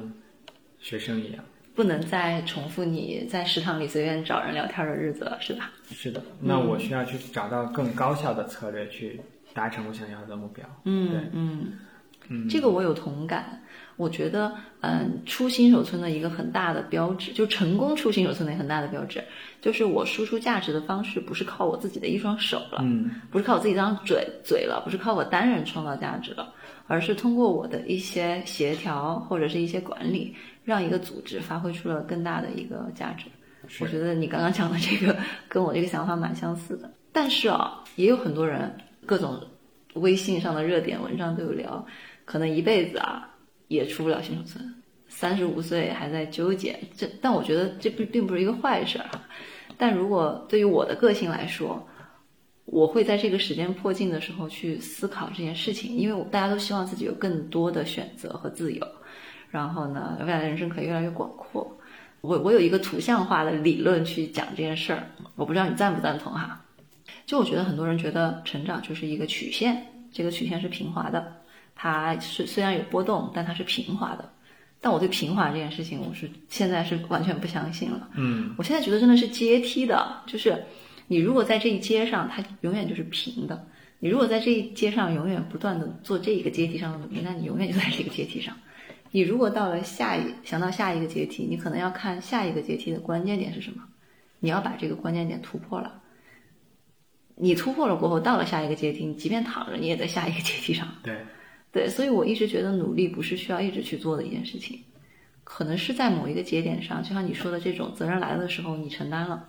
Speaker 2: 学生一样，
Speaker 3: 不能再重复你在食堂里随便找人聊天的日子了，是吧？
Speaker 2: 是的，那我需要去找到更高效的策略去达成我想要的目标。
Speaker 3: 嗯
Speaker 2: 对
Speaker 3: 嗯，
Speaker 2: 嗯，
Speaker 3: 这个我有同感。我觉得，嗯，出新手村的一个很大的标志，就成功出新手村的很大的标志，就是我输出价值的方式不是靠我自己的一双手了，
Speaker 2: 嗯
Speaker 3: 不是靠我自己一张嘴嘴了，不是靠我单人创造价值了，而是通过我的一些协调或者是一些管理，让一个组织发挥出了更大的一个价值。我觉得你刚刚讲的这个跟我这个想法蛮相似的。但是啊，也有很多人各种微信上的热点文章都有聊，可能一辈子啊也出不了新手村，三十五岁还在纠结。这但我觉得这并并不是一个坏事儿哈。但如果对于我的个性来说，我会在这个时间迫近的时候去思考这件事情，因为我大家都希望自己有更多的选择和自由，然后呢，未来的人生可以越来越广阔。我我有一个图像化的理论去讲这件事儿，我不知道你赞不赞同哈。就我觉得很多人觉得成长就是一个曲线，这个曲线是平滑的，它是虽然有波动，但它是平滑的。但我对平滑这件事情，我是现在是完全不相信了。
Speaker 2: 嗯
Speaker 3: 我现在觉得真的是阶梯的，就是你如果在这一阶上，它永远就是平的；你如果在这一阶上永远不断的做这一个阶梯上的努力，那你永远就在这个阶梯上。你如果到了下一想到下一个阶梯，你可能要看下一个阶梯的关键点是什么，你要把这个关键点突破了。你突破了过后，到了下一个阶梯，你即便躺着，你也在下一个阶梯上。
Speaker 2: 对，
Speaker 3: 对，所以我一直觉得努力不是需要一直去做的一件事情，可能是在某一个节点上，就像你说的这种责任来了的时候你承担了，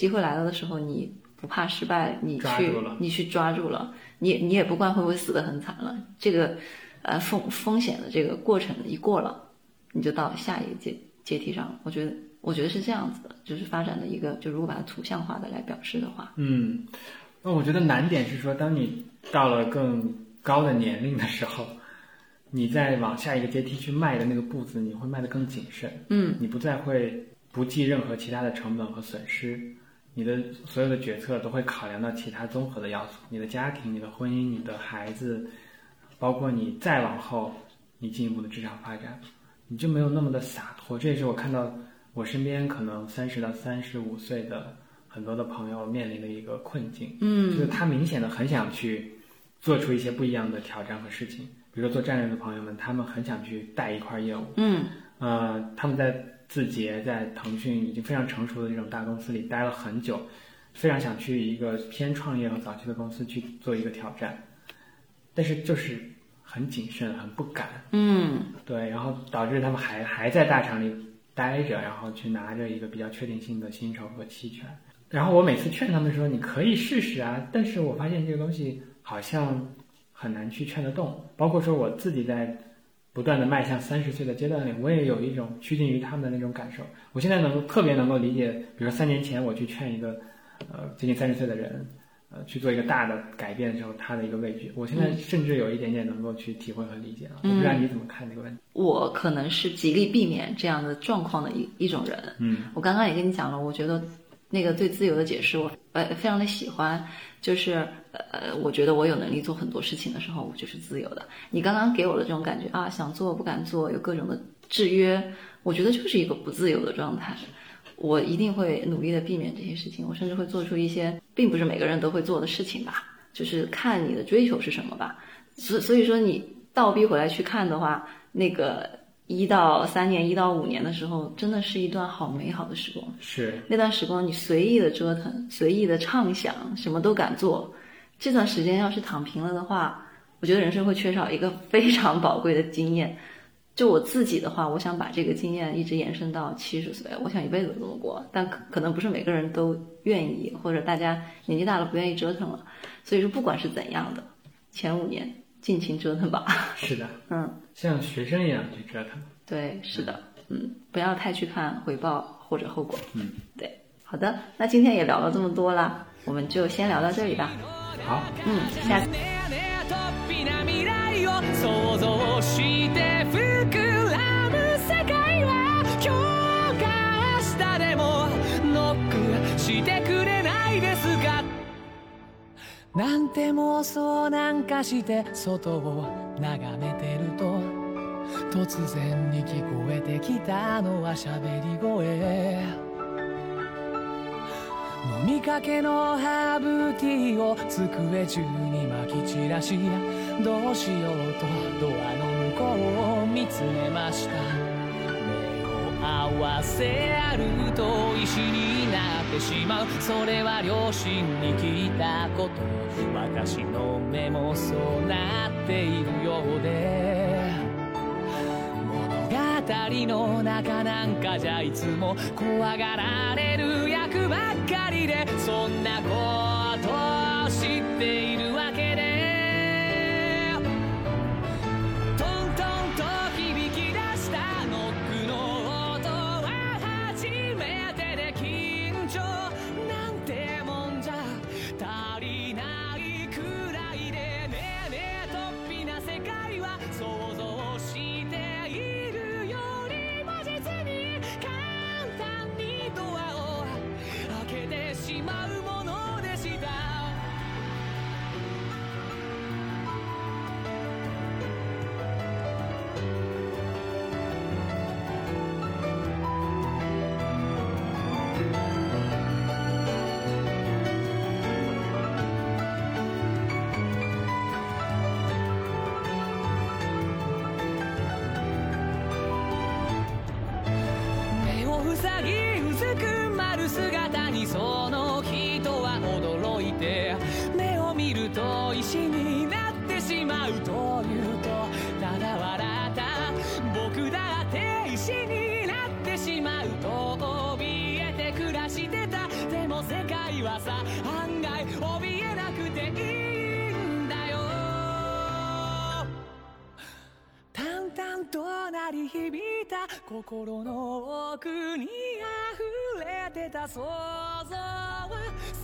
Speaker 3: 机会来了的时候你不怕失败，你去你去抓住了，你你也不管会不会死得很惨了，这个呃风风险的这个过程一过了，你就到下一个阶阶梯上了。我觉得我觉得是这样子的，就是发展的一个，就如果把它图像化的来表示的话，
Speaker 2: 嗯，那我觉得难点是说，当你到了更高的年龄的时候，你再往下一个阶梯去迈的那个步子，你会迈得更谨慎。
Speaker 3: 嗯，
Speaker 2: 你不再会不计任何其他的成本和损失，你的所有的决策都会考量到其他综合的要素，你的家庭、你的婚姻、你的孩子，包括你再往后你进一步的职场发展，你就没有那么的洒脱。这也是我看到我身边可能三十到三十五岁的很多的朋友面临的一个困境。
Speaker 3: 嗯
Speaker 2: 就是他明显的很想去做出一些不一样的挑战和事情，比如说做战略的朋友们，他们很想去带一块业务，
Speaker 3: 嗯
Speaker 2: 呃，他们在字节、在腾讯已经非常成熟的这种大公司里待了很久，非常想去一个偏创业和早期的公司去做一个挑战，但是就是很谨慎、很不敢，
Speaker 3: 嗯
Speaker 2: 对，然后导致他们还还在大厂里待着，然后去拿着一个比较确定性的薪酬和期权。然后我每次劝他们说：“你可以试试啊！”但是我发现这个东西好像很难去劝得动。包括说我自己在不断的迈向三十岁的阶段里，我也有一种趋近于他们的那种感受。我现在能够特别能够理解，比如说三年前我去劝一个呃接近三十岁的人，呃去做一个大的改变的时候，他的一个畏惧。我现在甚至有一点点能够去体会和理解了。我不知道你怎么看这个问题？
Speaker 3: 我可能是极力避免这样的状况的一一种人。
Speaker 2: 嗯
Speaker 3: 我刚刚也跟你讲了，我觉得那个对自由的解释我呃非常的喜欢，就是呃我觉得我有能力做很多事情的时候，我就是自由的。你刚刚给我的这种感觉啊，想做不敢做，有各种的制约，我觉得就是一个不自由的状态。我一定会努力的避免这些事情，我甚至会做出一些并不是每个人都会做的事情吧，就是看你的追求是什么吧。所所以说你倒逼回来去看的话，那个一到三年、一到五年的时候，真的是一段好美好的时光。
Speaker 2: 是
Speaker 3: 那段时光你随意的折腾，随意的畅想，什么都敢做。这段时间要是躺平了的话，我觉得人生会缺少一个非常宝贵的经验。就我自己的话，我想把这个经验一直延伸到七十岁，我想一辈子都这么过。但可可能不是每个人都愿意，或者大家年纪大了不愿意折腾了。所以说，不管是怎样的，前五年尽情折腾吧。
Speaker 2: 是的，
Speaker 3: 嗯，
Speaker 2: 像学生一样去折腾。
Speaker 3: 对，是的，嗯，不要太去看回报或者后果。
Speaker 2: 嗯，
Speaker 3: 对，好的，那今天也聊了这么多啦，我们就先聊到这里吧。
Speaker 2: 好，
Speaker 3: 嗯，下次。
Speaker 1: ねえねえとっぴな未来を想像して膨らむ世界は今日か明日でもノックしてくれないですか なんて妄想なんかして外を眺めてると突然に聞こえてきたのは喋り声。飲みかけのハーブティーを机中にまき散らしどうしようとドアの向こうを見つめました。合わせあると石になってしまう。それは両親に聞いたこと。私の目もそうなっているようで。物語の中なんかじゃいつも怖がられる役ばっかりで。そんなことを知っているわけで。心の奥に溢れてた想像は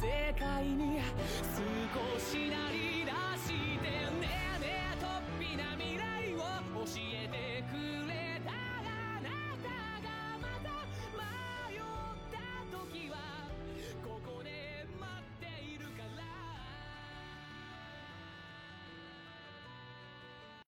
Speaker 1: 世界に少しなり出してねねえねえとっぴな未来を教えてくれ